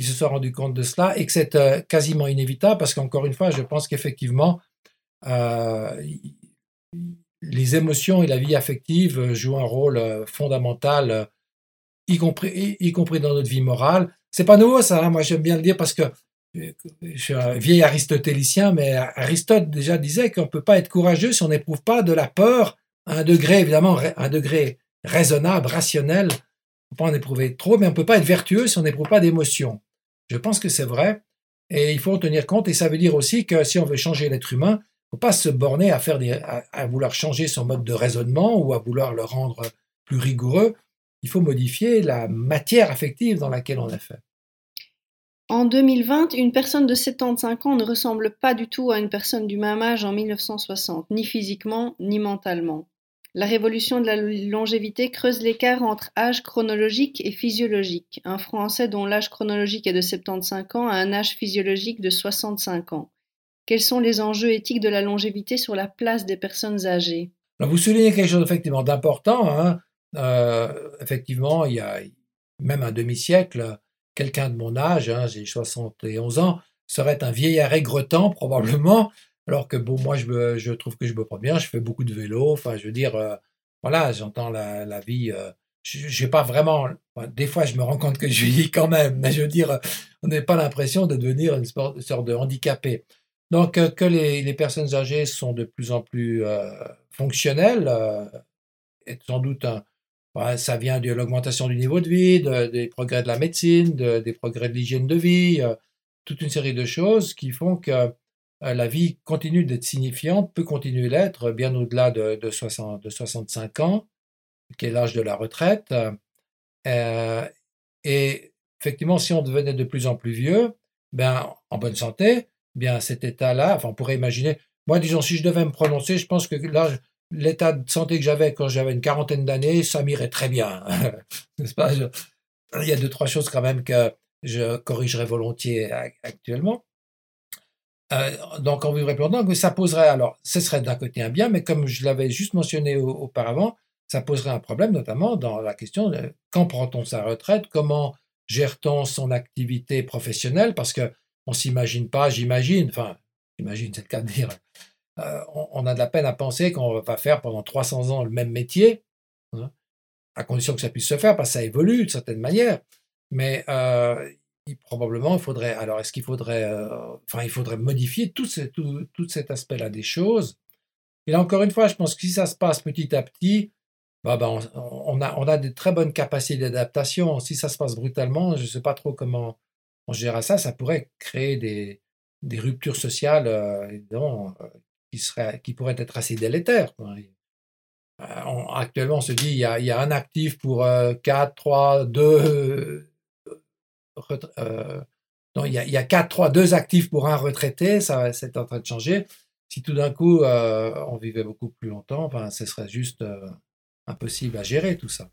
E: se soit rendu compte de cela et que c'est quasiment inévitable parce qu'encore une fois, je pense qu'effectivement, euh, les émotions et la vie affective jouent un rôle fondamental, y compris, y, compris dans notre vie morale. C'est pas nouveau ça, hein. moi j'aime bien le dire parce que je suis un vieil aristotélicien, mais Aristote déjà disait qu'on ne peut pas être courageux si on n'éprouve pas de la peur un degré, évidemment, un degré raisonnable, rationnel. On peut pas en éprouver trop, mais on ne peut pas être vertueux si on n'éprouve pas d'émotion. Je pense que c'est vrai. Et il faut en tenir compte. Et ça veut dire aussi que si on veut changer l'être humain, ne faut pas se borner à, vouloir changer son mode de raisonnement ou à vouloir le rendre plus rigoureux. Il faut modifier la matière affective dans laquelle on est fait.
D: En 2020, une personne de 75 ans ne ressemble pas du tout à une personne du même âge en 1960, ni physiquement ni mentalement. La révolution de la longévité creuse l'écart entre âge chronologique et physiologique. Un Français dont l'âge chronologique est de 75 ans a un âge physiologique de 65 ans. Quels sont les enjeux éthiques de la longévité sur la place des personnes âgées?
E: Vous soulignez quelque chose effectivement d'important. Hein. Euh, effectivement, il y a même un demi-siècle, quelqu'un de mon âge, hein, j'ai 71 ans, serait un vieillard aigretant probablement, alors que bon, moi, je, trouve que je me prends bien, je fais beaucoup de vélo, enfin, je veux dire, euh, voilà, j'entends la, la, vie. Euh, j'ai pas vraiment. des fois, je me rends compte que je vieillis quand même, mais je veux dire, on n'a pas l'impression de devenir une sorte de handicapé. Donc, euh, que les, personnes âgées sont de plus en plus euh, fonctionnelles est sans doute un, ça vient de l'augmentation du niveau de vie, des progrès de la médecine, des progrès de l'hygiène de vie, toute une série de choses qui font que euh, la vie continue d'être signifiante, peut continuer l'être bien au-delà de, de, 65 ans, qui est l'âge de la retraite. Euh, et effectivement, si on devenait de plus en plus vieux, ben, en bonne santé, bien cet état-là, enfin, on pourrait imaginer, moi, disons, si je devais me prononcer, je pense que là, l'état de santé que j'avais quand j'avais une quarantaine d'années, ça m'irait très bien. N'est-ce pas? Il y a deux, trois choses quand même que je corrigerais volontiers actuellement. Euh, donc, en vivrait plus longtemps, ça poserait, alors, ce serait d'un côté un bien, mais comme je l'avais juste mentionné auparavant, ça poserait un problème, notamment dans la question de quand prend-on sa retraite, comment gère-t-on son activité professionnelle, parce que on s'imagine pas, j'imagine, enfin, j'imagine, c'est le cas de dire, euh, on, a de la peine à penser qu'on va faire pendant 300 ans le même métier. Hein. à condition que ça puisse se faire, parce que ça évolue d'une certaine manière. Mais euh, il, probablement, il faudrait. Alors, est-ce qu'il faudrait. Euh, enfin, il faudrait modifier tout, cet aspect-là des choses? Et là, encore une fois, je pense que si ça se passe petit à petit, bah, bah on a de très bonnes capacités d'adaptation. Si ça se passe brutalement, je ne sais pas trop comment on gère ça. Ça pourrait créer des, ruptures sociales euh, évidemment, qui, pourraient être assez délétères. actuellement, on se dit il y a, y a un actif pour 4, 3, 2 euh, non, il y a, il y a 4, 3, 2 actifs pour un retraité, ça c'est en train de changer. Si tout d'un coup euh, on vivait beaucoup plus longtemps, ben, ce serait juste euh, impossible à gérer tout ça.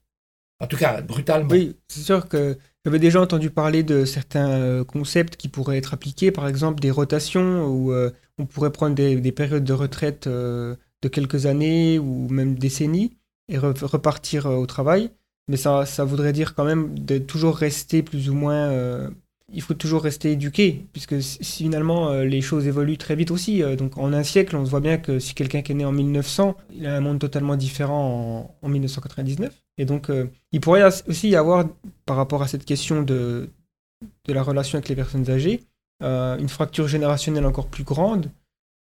E: En tout cas, brutalement.
C: Oui, c'est sûr que j'avais déjà entendu parler de certains concepts qui pourraient être appliqués, par exemple des rotations, où on pourrait prendre des, périodes de retraite de quelques années ou même décennies et repartir au travail. Mais ça, ça voudrait dire quand même de toujours rester plus ou moins. Euh, il faut toujours rester éduqué, puisque finalement euh, les choses évoluent très vite aussi. Euh, donc en un siècle, on se voit bien que si quelqu'un qui est né en 1900, il a un monde totalement différent en, en 1999. Et donc il pourrait aussi y avoir, par rapport à cette question de, la relation avec les personnes âgées, une fracture générationnelle encore plus grande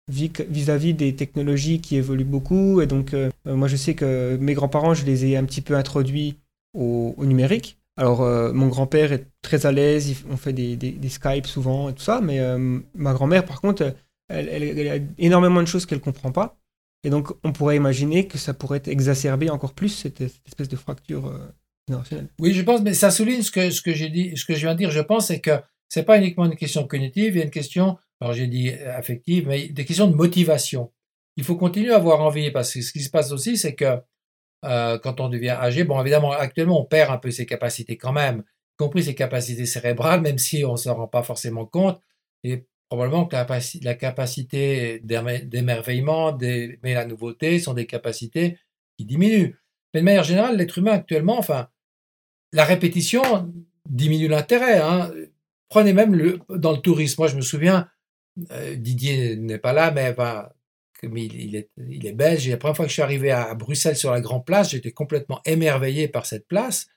C: vis-à-vis des technologies qui évoluent beaucoup. Et donc, moi, je sais que mes grands-parents, je les ai un petit peu introduits au, numérique. Alors, euh, mon grand-père est très à l'aise, on fait des, des, Skype souvent et tout ça, mais euh, ma grand-mère, par contre, elle, elle, a énormément de choses qu'elle ne comprend pas. Et donc, on pourrait imaginer que ça pourrait exacerber encore plus cette, espèce de fracture euh, générationnelle.
E: Oui, je pense, mais ça souligne ce que, ce ce je viens de dire. Je pense, c'est que c'est pas uniquement une question cognitive, il y a une question, alors j'ai dit affective, mais des questions de motivation. Il faut continuer à avoir envie, parce que ce qui se passe aussi, c'est que euh, quand on devient âgé. Bon, évidemment, actuellement, on perd un peu ses capacités quand même, y compris ses capacités cérébrales, même si on ne s'en rend pas forcément compte. Probablement que la, capacité d'émerveillement, d'aimer la nouveauté, sont des capacités qui diminuent. Mais de manière générale, l'être humain actuellement, enfin, la répétition diminue l'intérêt. Hein. Prenez même dans le tourisme. Moi, je me souviens, euh, Didier n'est pas là, mais il, est, il est belge. La première fois que je suis arrivé à, Bruxelles sur la Grande Place, j'étais complètement émerveillé par cette place.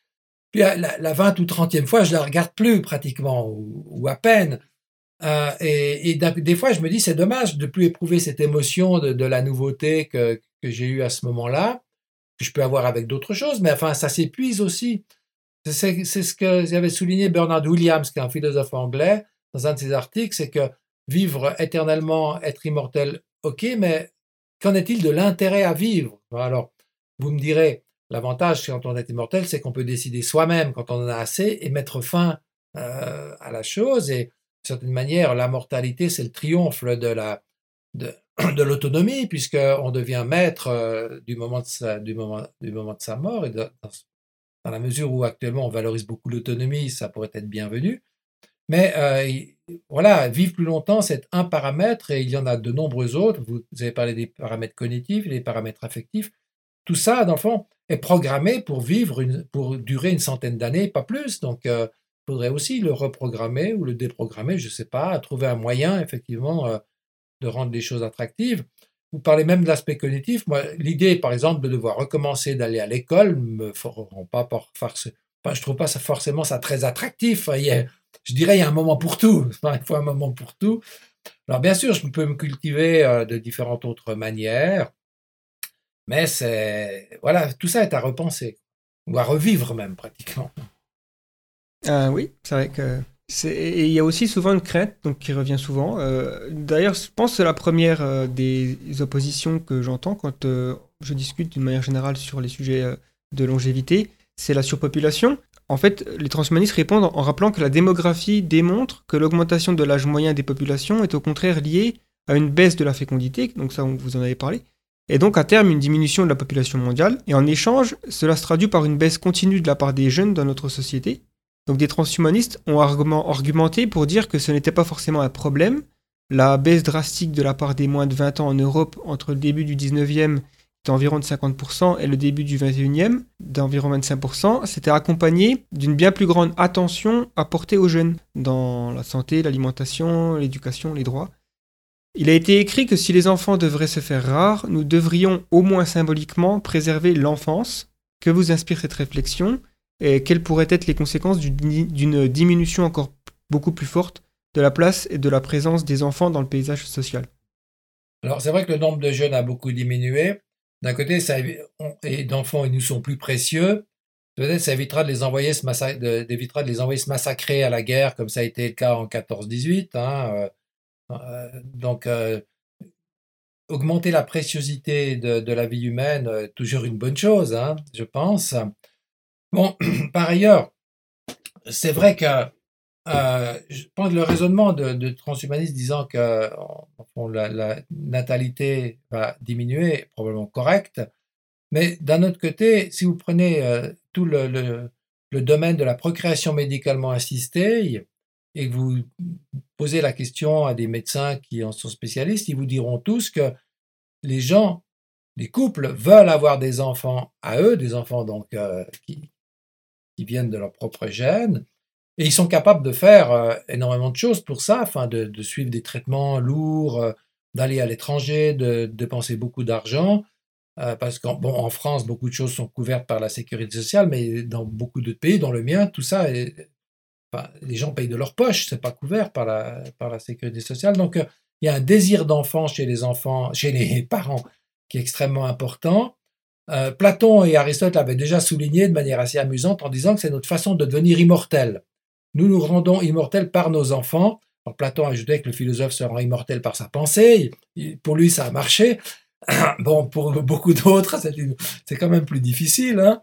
E: Puis la, la 20 ou 30e fois, je la regarde plus pratiquement, ou, à peine. Euh, et, des fois, je me dis, c'est dommage de plus éprouver cette émotion de, la nouveauté que, j'ai eue à ce moment-là, que je peux avoir avec d'autres choses, mais enfin, ça s'épuise aussi. C'est ce que j'avais souligné Bernard Williams, qui est un philosophe anglais, dans un de ses articles, c'est que vivre éternellement, être immortel, Ok, mais qu'en est-il de l'intérêt à vivre Alors, vous me direz, l'avantage quand on est immortel, c'est qu'on peut décider soi-même quand on en a assez et mettre fin euh, à la chose. D'une certaine manière, la mortalité, c'est le triomphe de la de, de l'autonomie, puisqu'on devient maître euh, du, moment de sa, mort. Et dans la mesure où actuellement on valorise beaucoup l'autonomie, ça pourrait être bienvenu. Mais euh, voilà, vivre plus longtemps, c'est un paramètre et il y en a de nombreux autres. Vous, avez parlé des paramètres cognitifs, des paramètres affectifs. Tout ça, dans le fond, est programmé pour vivre, pour durer une centaine d'années, pas plus. Donc, il faudrait aussi le reprogrammer ou le déprogrammer, je ne sais pas, trouver un moyen, effectivement, euh, de rendre les choses attractives. Vous parlez même de l'aspect cognitif. Moi, l'idée, par exemple, de devoir recommencer d'aller à l'école me rend pas par, farce. je trouve pas forcément ça très attractif. Je dirais, il y a un moment pour tout. il faut un moment pour tout. Alors, bien sûr, je peux me cultiver euh, de différentes autres manières, mais c'est, voilà, tout ça est à repenser, ou à revivre même, pratiquement.
C: Euh, oui, c'est vrai que et il y a aussi souvent une crainte donc, qui revient souvent. Euh, d'ailleurs, je pense que la première des oppositions que j'entends quand je discute d'une manière générale sur les sujets de longévité, c'est la surpopulation. En fait, les transhumanistes répondent en rappelant que la démographie démontre que l'augmentation de l'âge moyen des populations est au contraire liée à une baisse de la fécondité, donc ça vous en avez parlé, et donc à terme une diminution de la population mondiale, et en échange, cela se traduit par une baisse continue de la part des jeunes dans notre société. Donc des transhumanistes ont argumenté pour dire que ce n'était pas forcément un problème, la baisse drastique de la part des moins de 20 ans en Europe entre le début du 19e d'environ de 50% et le début du 21e d'environ 25%, c'était accompagné d'une bien plus grande attention apportée aux jeunes dans la santé, l'alimentation, l'éducation, les droits. Il a été écrit que si les enfants devraient se faire rares, nous devrions au moins symboliquement préserver l'enfance, Que vous inspire cette réflexion? Et quelles pourraient être les conséquences d'une diminution encore beaucoup plus forte de la place et de la présence des enfants dans le paysage social?
E: Alors c'est vrai que le nombre de jeunes a beaucoup diminué. D'un côté, et d'enfants, ils nous sont plus précieux. Peut-être ça évitera de les envoyer se de, évitera de les envoyer se massacrer à la guerre, comme ça a été le cas en 14-18. Hein, euh, euh, donc, euh, augmenter la préciosité de, la vie humaine, toujours une bonne chose, hein, je pense. Bon, par ailleurs, c'est vrai que je pense que le raisonnement de, de transhumanistes disant que la, natalité va diminuer probablement correct. Mais d'un autre côté, si vous prenez euh, tout le, le, domaine de la procréation médicalement assistée et que vous posez la question à des médecins qui en sont spécialistes, ils vous diront tous que les gens, les couples veulent avoir des enfants à eux, des enfants donc euh, qui, qui, viennent de leur propre gène, et ils sont capables de faire euh, énormément de choses pour ça, afin de, suivre des traitements lourds, d'aller à l'étranger, de dépenser beaucoup d'argent. Euh, parce qu'en bon, en France, beaucoup de choses sont couvertes par la sécurité sociale, mais dans beaucoup d'autres pays, dans le mien, tout ça, est, les gens payent de leur poche, c'est pas couvert par la, par la sécurité sociale. Donc, euh, il y a un désir d'enfant chez les enfants, chez les parents, qui est extrêmement important. Euh, Platon et Aristote l'avaient déjà souligné de manière assez amusante en disant que c'est notre façon de devenir immortel. Nous nous rendons immortels par nos enfants. Platon ajoutait que le philosophe se rend immortel par sa pensée. Pour lui, ça a marché. bon, pour beaucoup d'autres, c'est quand même plus difficile. Hein.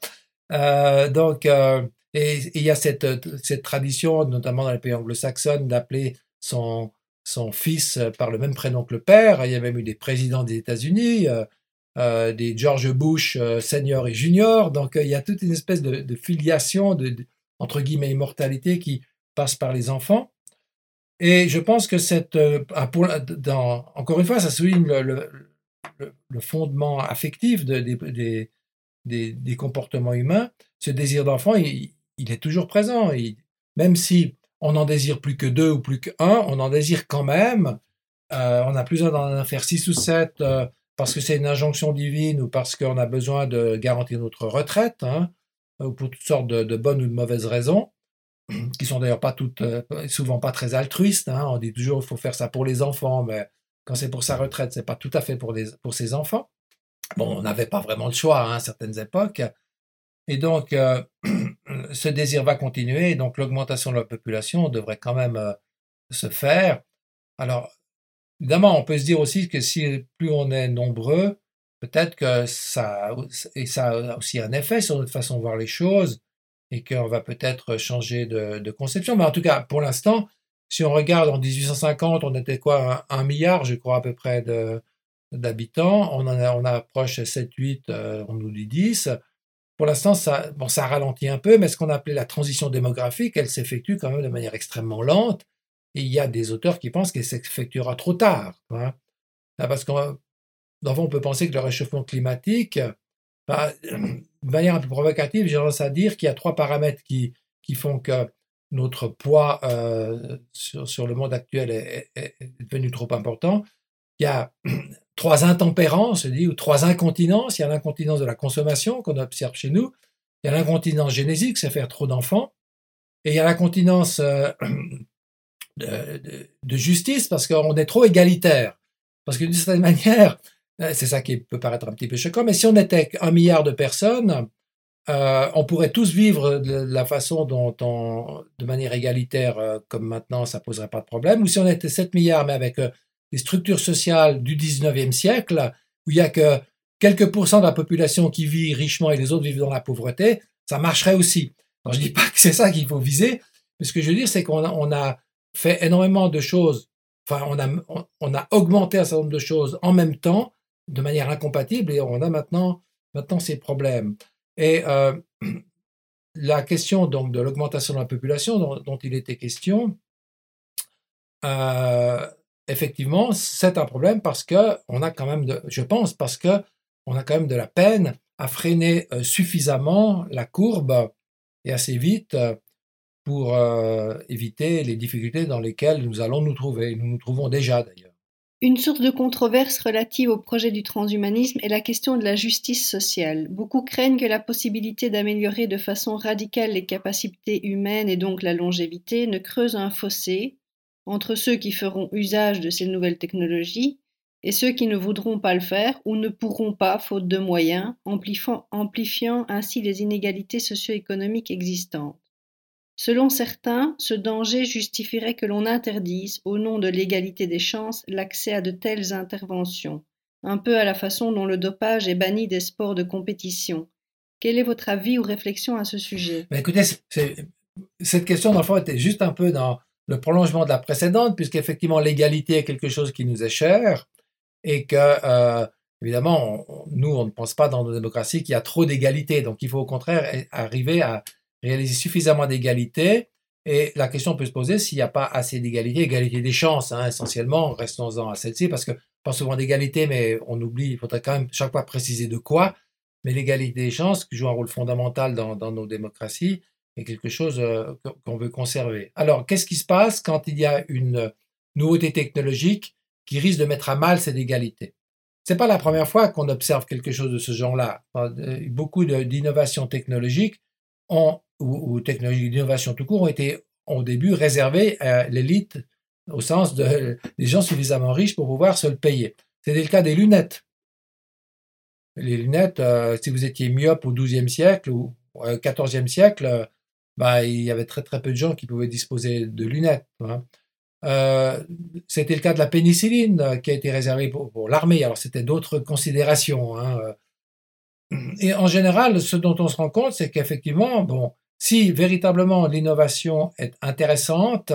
E: Euh, donc, euh, il y a cette, cette tradition, notamment dans les pays anglo-saxons, d'appeler son, son fils par le même prénom que le père. Il y a même eu des présidents des États-Unis, euh, euh des George Bush euh, senior et junior. Donc, il y a toute une espèce de, filiation, de, entre guillemets, immortalité qui passe par les enfants. Et je pense que cette, ah, pour, dans, encore une fois, ça souligne le fondement affectif des, des, comportements humains, ce désir d'enfant, il, est toujours présent. même si on n'en désire plus que deux ou plus qu'un, on en désire quand même. Euh, on a plus d'en faire six ou sept euh, parce que c'est une injonction divine ou parce qu'on a besoin de garantir notre retraite, hein, ou pour toutes sortes de, bonnes ou de mauvaises raisons, qui sont d'ailleurs pas toutes, euh, souvent pas très altruistes. Hein. On dit toujours il faut faire ça pour les enfants, mais quand c'est pour sa retraite, c'est pas tout à fait pour, ses enfants. Bon, on n'avait pas vraiment le choix hein, à certaines époques. Et donc, euh, ce désir va continuer, et donc l'augmentation de la population devrait quand même euh, se faire. Alors, évidemment, on peut se dire aussi que si plus on est nombreux, peut-être que ça, a aussi un effet sur notre façon de voir les choses, et qu'on va peut-être changer de, conception. Mais en tout cas, pour l'instant, si on regarde en 1850, on était quoi, un, milliard, je crois, à peu près d'habitants. On en on approche 7, 8, euh, on nous dit 10. Pour l'instant, ça ralentit un peu, mais ce qu'on appelait la transition démographique, elle s'effectue quand même de manière extrêmement lente. Et il y a des auteurs qui pensent qu'elle s'effectuera trop tard. Hein. Parce qu'on on peut penser que le réchauffement climatique, bah, de manière un peu provocative, j'ai tendance à dire qu'il y a trois paramètres qui, qui font que notre poids euh, sur, le monde actuel est, devenu trop important. Il y a trois intempérances, dit, ou trois incontinences. Il y a l'incontinence de la consommation qu'on observe chez nous. Il y a l'incontinence génésique, c'est faire trop d'enfants. Et il y a l'incontinence euh, de, justice parce qu'on est trop égalitaire. Parce que d'une certaine manière, euh, c'est ça qui peut paraître un petit peu choquant, mais si on était un milliard de personnes, euh, on pourrait tous vivre de la façon dont on, de manière égalitaire, euh, comme maintenant, ça poserait pas de problème. Ou si on était 7 milliards, mais avec euh, des structures sociales du 19e siècle, où il y a que quelques pourcents de la population qui vit richement et les autres vivent dans la pauvreté, ça marcherait aussi. Alors, je dis pas que c'est ça qu'il faut viser, mais ce que je veux dire, c'est qu'on a, on a fait énormément de choses, enfin, on a, on a augmenté un certain nombre de choses en même temps, de manière incompatible, et on a maintenant, maintenant ces problèmes. Et euh, la question donc de l'augmentation de la population dont, il était question, euh, effectivement, c'est un problème parce que on a quand même, je pense, parce que on a quand même de la peine à freiner euh, suffisamment la courbe et assez vite pour éviter les difficultés dans lesquelles nous allons nous trouver. Nous nous trouvons déjà d'ailleurs.
D: Une source de controverse relative au projet du transhumanisme est la question de la justice sociale. Beaucoup craignent que la possibilité d'améliorer de façon radicale les capacités humaines et donc la longévité ne creuse un fossé entre ceux qui feront usage de ces nouvelles technologies et ceux qui ne voudront pas le faire ou ne pourront pas faute de moyens, amplifiant, amplifiant ainsi les inégalités socio-économiques existantes. Selon certains, ce danger justifierait que l'on interdise, au nom de l'égalité des chances, l'accès à de telles interventions, un peu à la façon dont le dopage est banni des sports de compétition. Quel est votre avis ou réflexion à ce sujet?
E: Ben Écoutez, cette question, dans était juste un peu dans le prolongement de la précédente, puisqu'effectivement, l'égalité est quelque chose qui nous est cher, et que, euh, évidemment, nous, on ne pense pas dans nos démocraties qu'il y a trop d'égalité. Donc, il faut au contraire arriver à réaliser suffisamment d'égalité. Et la question peut se poser s'il n'y a pas assez d'égalité, égalité des chances, hein, essentiellement, restons-en à celle-ci, parce que pas souvent d'égalité, mais on oublie, il faudrait quand même chaque fois préciser de quoi. Mais l'égalité des chances, qui joue un rôle fondamental dans, nos démocraties, est quelque chose euh, qu'on veut conserver. Alors, qu'est-ce qui se passe quand il y a une nouveauté technologique qui risque de mettre à mal cette égalité? C'est pas la première fois qu'on observe quelque chose de ce genre-là. Beaucoup d'innovations technologiques ont ou, technologies d'innovation tout court ont été au début réservées à l'élite au sens de des gens suffisamment riches pour pouvoir se le payer. C'était le cas des lunettes. Les lunettes, euh, si vous étiez myope au XIIe siècle ou XIVe siècle, bah, il y avait très très peu de gens qui pouvaient disposer de lunettes. Hein. Euh, c'était le cas de la pénicilline euh, qui a été réservée pour, l'armée. Alors c'était d'autres considérations. Hein. Et en général, ce dont on se rend compte, c'est qu'effectivement, bon, si véritablement l'innovation est intéressante,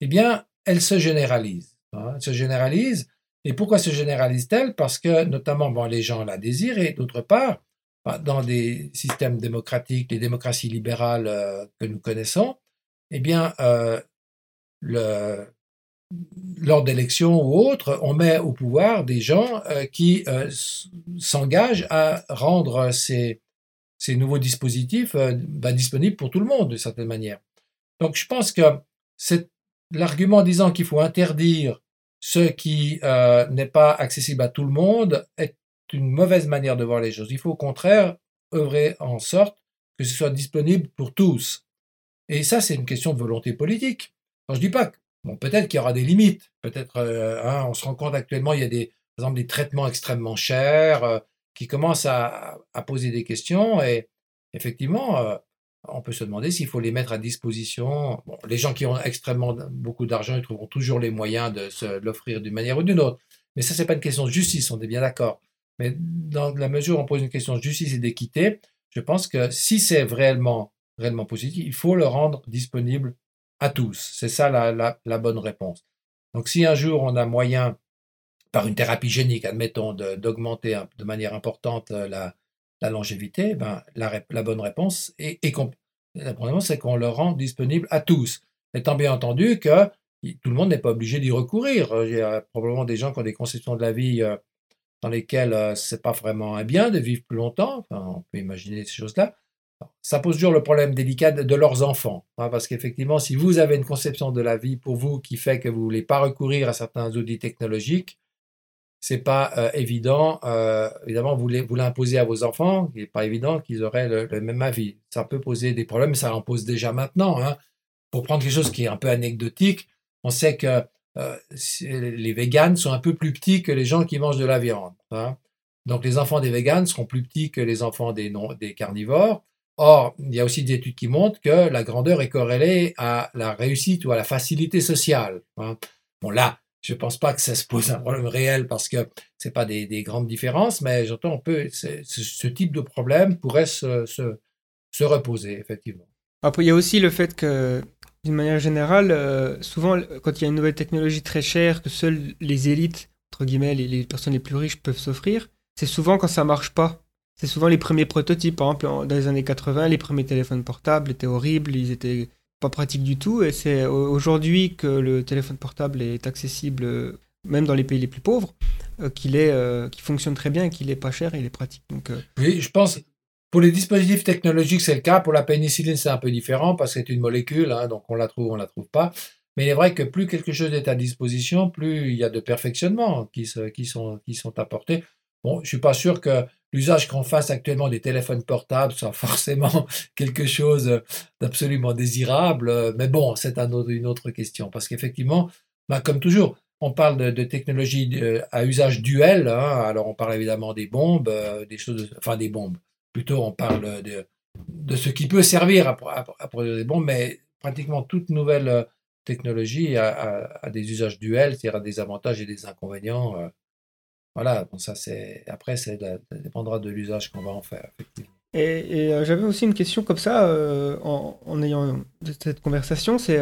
E: eh bien, elle se généralise. Hein, elle se généralise. Et pourquoi se généralise-t-elle? Parce que, notamment, bon, les gens la désirent et d'autre part, bah, dans des systèmes démocratiques, les démocraties libérales euh, que nous connaissons, eh bien, euh, lors d'élections ou autres, on met au pouvoir des gens euh, qui s'engagent à rendre ces, ces nouveaux dispositifs euh, bah, disponibles pour tout le monde, de certaine manière. Donc je pense que l'argument disant qu'il faut interdire ce qui n'est pas accessible à tout le monde est une mauvaise manière de voir les choses. Il faut au contraire œuvrer en sorte que ce soit disponible pour tous. Et ça, c'est une question de volonté politique. Alors, je dis pas Bon, peut-être qu'il y aura des limites. Peut-être, euh, hein, on se rend compte actuellement, il y a des, exemple, des traitements extrêmement chers euh, qui commencent à, poser des questions. Et effectivement, euh, on peut se demander s'il faut les mettre à disposition. Les gens qui ont extrêmement beaucoup d'argent, ils trouveront toujours les moyens de se l'offrir d'une manière ou d'une autre. Mais ça, c'est pas une question de justice, on est bien d'accord. Mais dans la mesure où on pose une question de justice et d'équité, je pense que si c'est réellement, réellement positif, il faut le rendre disponible à tous. C'est ça la, bonne réponse. Donc si un jour on a moyen, par une thérapie génique, admettons, d'augmenter de, manière importante euh, la, longévité, ben, la, bonne réponse est, c'est qu'on le rend disponible à tous. Étant bien entendu que tout le monde n'est pas obligé d'y recourir. Euh, il y a probablement des gens qui ont des conceptions de la vie euh, dans lesquelles c'est pas vraiment un bien de vivre plus longtemps. on peut imaginer ces choses-là ça pose toujours le problème délicat de leurs enfants. Hein, parce qu'effectivement, si vous avez une conception de la vie pour vous qui fait que vous ne voulez pas recourir à certains outils technologiques, c'est pas euh, évident. Euh, évidemment, vous l'imposez à vos enfants, il n'est pas évident qu'ils auraient le, même avis. Ça peut poser des problèmes, ça en pose déjà maintenant. Hein. Pour prendre quelque chose qui est un peu anecdotique, on sait que euh, les véganes sont un peu plus petits que les gens qui mangent de la viande. Hein. Donc les enfants des véganes seront plus petits que les enfants des, carnivores. Or, il y a aussi des études qui montrent que la grandeur est corrélée à la réussite ou à la facilité sociale. Hein. Bon, là, je ne pense pas que ça se pose un problème réel parce que ce n'est pas des, grandes différences, mais j'entends on peut, ce, type de problème pourrait se, se, reposer, effectivement.
C: Il y a aussi le fait que, d'une manière générale, euh, souvent, quand il y a une nouvelle technologie très chère que seules les élites, entre guillemets, les, les personnes les plus riches peuvent s'offrir, c'est souvent quand ça marche pas. C'est souvent les premiers prototypes. Par exemple, dans les années 80, les premiers téléphones portables étaient horribles, ils étaient pas pratiques du tout. Et c'est aujourd'hui que le téléphone portable est accessible, euh, même dans les pays les plus pauvres, euh, qu'il est, euh, fonctionne très bien, qu'il est pas cher et il est pratique.
E: Oui, je pense. Pour les dispositifs technologiques, c'est le cas. Pour la pénicilline, c'est un peu différent parce que c'est une molécule, hein, donc on la trouve, on la trouve pas. Mais il est vrai que plus quelque chose est à disposition, plus il y a de perfectionnements qui, qui, sont, qui sont apportés. Bon, je suis pas sûr que l'usage qu'on fasse actuellement des téléphones portables soit forcément quelque chose d'absolument désirable, mais bon, c'est un une autre question, parce qu'effectivement, bah, comme toujours, on parle de, de technologie euh, à usage duel, hein, alors on parle évidemment des bombes, euh, des choses, enfin des bombes, plutôt on parle de, de ce qui peut servir à, produire des bombes, mais pratiquement toute nouvelle euh, technologie a, des usages duels, c'est-à-dire des avantages et des inconvénients. Voilà, bon, ça c'est. Après, ça dépendra de l'usage qu'on va en faire, effectivement.
C: Et, j'avais aussi une question comme ça, en, en, ayant cette conversation, c'est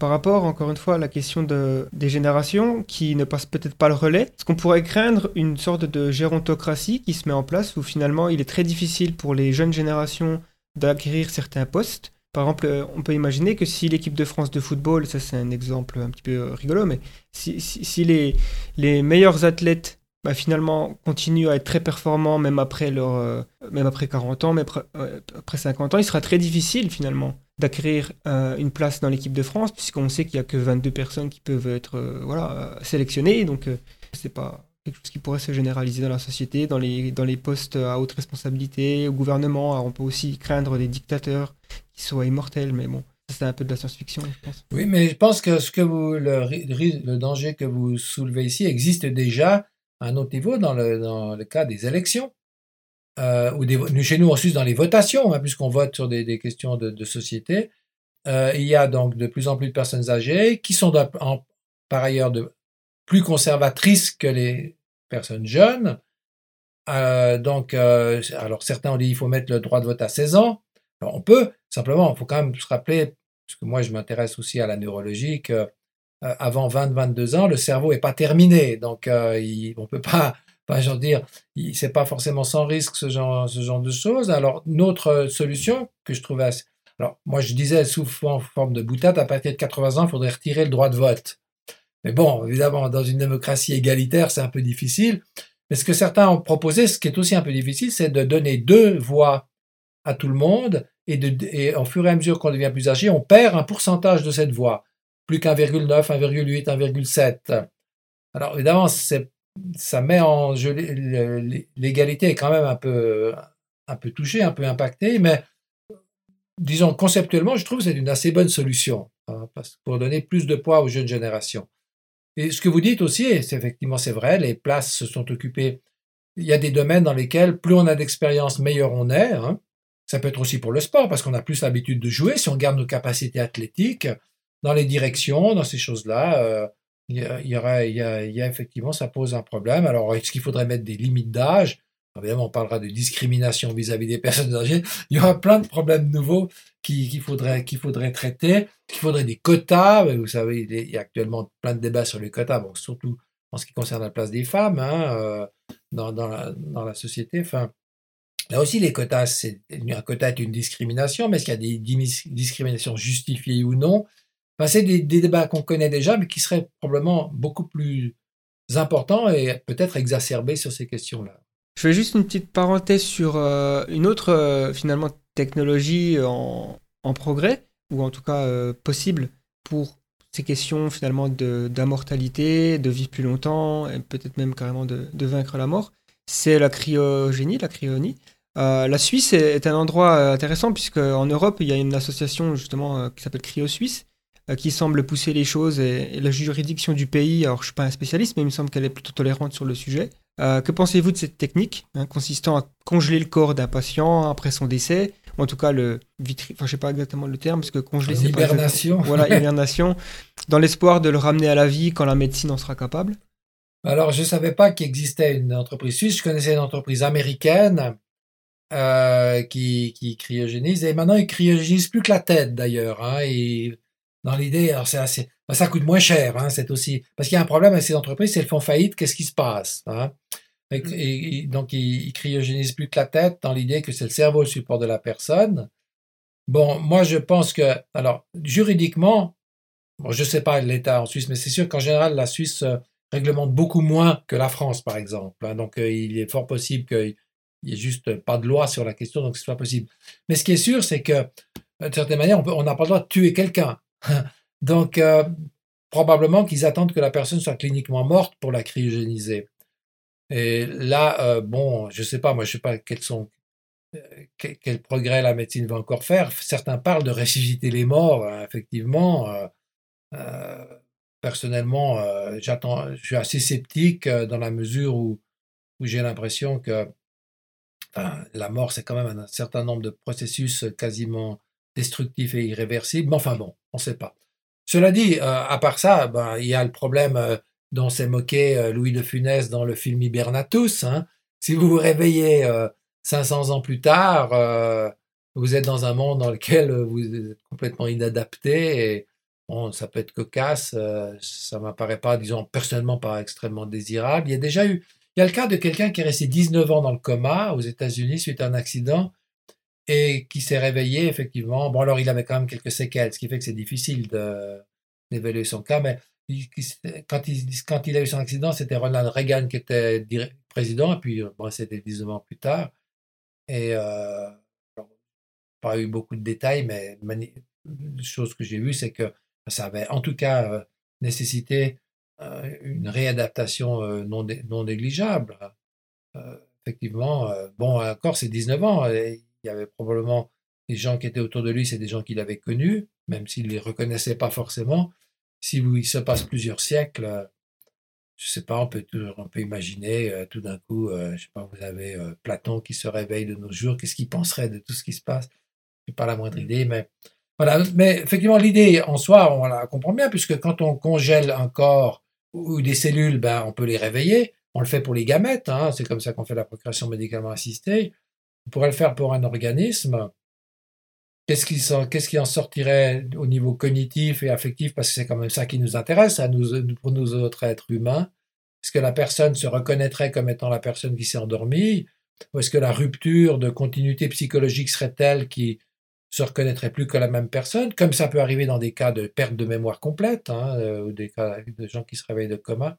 C: par rapport, encore une fois, à la question de, des générations qui ne passent peut-être pas le relais, est-ce qu'on pourrait craindre une sorte de gérontocratie qui se met en place où finalement il est très difficile pour les jeunes générations d'acquérir certains postes? Par exemple, euh, on peut imaginer que si l'équipe de France de football, ça c'est un exemple un petit peu rigolo, mais si, les, les meilleurs athlètes bah, finalement continuent à être très performants même après, leur, euh, même après 40 ans, même après, euh, après 50 ans, il sera très difficile finalement d'acquérir euh, une place dans l'équipe de France, puisqu'on sait qu'il n'y a que 22 personnes qui peuvent être euh, voilà, euh, sélectionnées. Donc, c'est pas quelque chose qui pourrait se généraliser dans la société, dans les, dans les postes à haute responsabilité, au gouvernement. On peut aussi craindre des dictateurs qui soient immortels, mais bon, c'est un peu de la science-fiction, je pense.
E: Oui, mais je pense que, ce que vous, le danger que vous soulevez ici existe déjà à un autre niveau dans le, cas des élections euh, ou chez nous en Suisse dans les votations, hein, puisqu'on vote sur des, questions de, société, euh, il y a donc de plus en plus de personnes âgées qui sont par ailleurs plus conservatrices que les personnes jeunes. Euh, donc, alors certains ont dit il faut mettre le droit de vote à 16 ans. On peut, simplement, il faut quand même se rappeler, parce que moi je m'intéresse aussi à la neurologie, que euh, avant 20-22 ans, le cerveau n'est pas terminé. Donc, euh, on ne peut pas je veux dire, c'est pas forcément sans risque ce genre, de choses. Alors, notre solution que je trouvais assez... Alors, moi, je disais sous forme de boutade, à partir de 80 ans, il faudrait retirer le droit de vote. Mais bon, évidemment, dans une démocratie égalitaire, c'est un peu difficile. Mais ce que certains ont proposé, ce qui est aussi un peu difficile, c'est de donner deux voix à tout le monde et, de, et au fur et à mesure qu'on devient plus âgé, on perd un pourcentage de cette voix. Plus qu'1,9, 1,8, 1,7. Alors évidemment, ça met en jeu l'égalité est quand même un peu un peu touchée, un peu impactée, mais disons conceptuellement, je trouve que c'est une assez bonne solution hein, pour donner plus de poids aux jeunes générations. Et ce que vous dites aussi, c'est effectivement c'est vrai, les places se sont occupées. Il y a des domaines dans lesquels plus on a d'expérience, meilleur on est. Hein. Ça peut être aussi pour le sport parce qu'on a plus l'habitude de jouer. Si on garde nos capacités athlétiques dans les directions, dans ces choses-là, il y, a, effectivement, ça pose un problème. Alors, est-ce qu'il faudrait mettre des limites d'âge? Évidemment, on parlera de discrimination vis-à-vis des personnes âgées. Il y aura plein de problèmes nouveaux qu'il faudrait, qu'il faudrait traiter, qu'il faudrait des quotas. Vous savez, il y a actuellement plein de débats sur les quotas, bon, surtout en ce qui concerne la place des femmes hein, euh, dans, la, dans la société. Enfin, Là aussi, les quotas, un quota est une discrimination, mais est-ce qu'il y a des discriminations justifiées ou non? C'est des, débats qu'on connaît déjà, mais qui seraient probablement beaucoup plus importants et peut-être exacerbés sur ces questions-là.
C: Je fais juste une petite parenthèse sur euh, une autre, euh, finalement, technologie en, progrès, ou en tout cas euh, possible pour ces questions, finalement, d'immortalité, de, vivre plus longtemps, et peut-être même carrément de, vaincre la mort. C'est la cryogénie, la cryonie. la Suisse est, un endroit intéressant puisque en Europe, il y a une association justement qui s'appelle Cryo Suisse euh, qui semble pousser les choses et, la juridiction du pays, alors je ne suis pas un spécialiste, mais il me semble qu'elle est plutôt tolérante sur le sujet. Euh, que pensez-vous de cette technique hein, consistant à congeler le corps d'un patient après son décès ou en tout cas le vitri... enfin je sais pas exactement le terme parce que congeler c'est
E: hibernation
C: voilà hibernation dans l'espoir de le ramener à la vie quand la médecine en sera capable.
E: Alors je savais pas qu'il existait une entreprise suisse. Je connaissais une entreprise américaine euh, qui, qui cryogénise. Et maintenant ils cryogénisent plus que la tête d'ailleurs hein, dans l'idée, alors c'est assez, ben, ça coûte moins cher, hein, c'est aussi, parce qu'il y a un problème avec ces entreprises, si elles font faillite, qu'est-ce qui se passe hein? et, mmh. Donc, ils, ils cryogénisent plus que la tête dans l'idée que c'est le cerveau le support de la personne. Bon, moi, je pense que, alors, juridiquement, bon, je sais pas l'État en Suisse, mais c'est sûr qu'en général, la Suisse euh, réglemente beaucoup moins que la France, par exemple. Hein, donc, euh, il est fort possible qu'il n'y ait juste pas de loi sur la question, donc ce soit possible. Mais ce qui est sûr, c'est que, d'une certaine manière, on n'a pas le droit de tuer quelqu'un. Donc, euh, probablement qu'ils attendent que la personne soit cliniquement morte pour la cryogéniser. Et là, euh, bon, je sais pas, moi, je sais pas quels sont quel, progrès la médecine va encore faire. Certains parlent de ressusciter les morts, hein, effectivement. personnellement, j'attends, je suis assez sceptique dans la mesure où j'ai l'impression que la mort, c'est quand même un certain nombre de processus quasiment destructifs et irréversibles. Mais enfin bon, on ne sait pas. Cela dit, euh, à part ça, ben, il y a le problème euh, dont s'est moqué euh, Louis de Funès dans le film Hibernatus. Hein. Si vous vous réveillez 500 ans plus tard, vous êtes dans un monde dans lequel vous êtes complètement inadapté et ça peut être cocasse. ça m'apparaît pas, disons, personnellement pas extrêmement désirable. Il y a déjà eu il y a le cas de quelqu'un qui est resté 19 ans dans le coma aux États-Unis suite à un accident et qui s'est réveillé effectivement. Bon, alors il avait quand même quelques séquelles, ce qui fait que c'est difficile d'évaluer son cas, mais quand, il, quand il a eu son accident, c'était Ronald Reagan qui était président, et puis bon, c'était 19 ans plus tard. Et euh, pas eu beaucoup de détails, mais la chose que j'ai vue, c'est que ça avait en tout cas euh, nécessité euh, une réadaptation euh, non, non négligeable. Euh, effectivement, bon, encore, c'est 19 ans. Il y avait probablement des gens qui étaient autour de lui, c'est des gens qu'il avait connus, même s'il ne les reconnaissait pas forcément. Si il se passe plusieurs siècles, je ne sais pas, on peut, on peut imaginer tout d'un coup, je sais pas, vous avez Platon qui se réveille de nos jours, qu'est-ce qu'il penserait de tout ce qui se passe? Je n'ai pas la moindre mmh. idée, mais voilà. Mais effectivement, l'idée en soi, on la comprend bien, puisque quand on congèle un corps ou des cellules, ben, on peut les réveiller. On le fait pour les gamètes, hein, c'est comme ça qu'on fait la procréation médicalement assistée. On pourrait le faire pour un organisme. Qu'est-ce qui, en sortirait au niveau cognitif et affectif? Parce que c'est quand même ça qui nous intéresse, à nous, pour nous autres êtres humains. Est-ce que la personne se reconnaîtrait comme étant la personne qui s'est endormie? Ou est-ce que la rupture de continuité psychologique serait telle qui se reconnaîtraient plus que la même personne, comme ça peut arriver dans des cas de perte de mémoire complète, hein, euh, ou des cas de gens qui se réveillent de coma.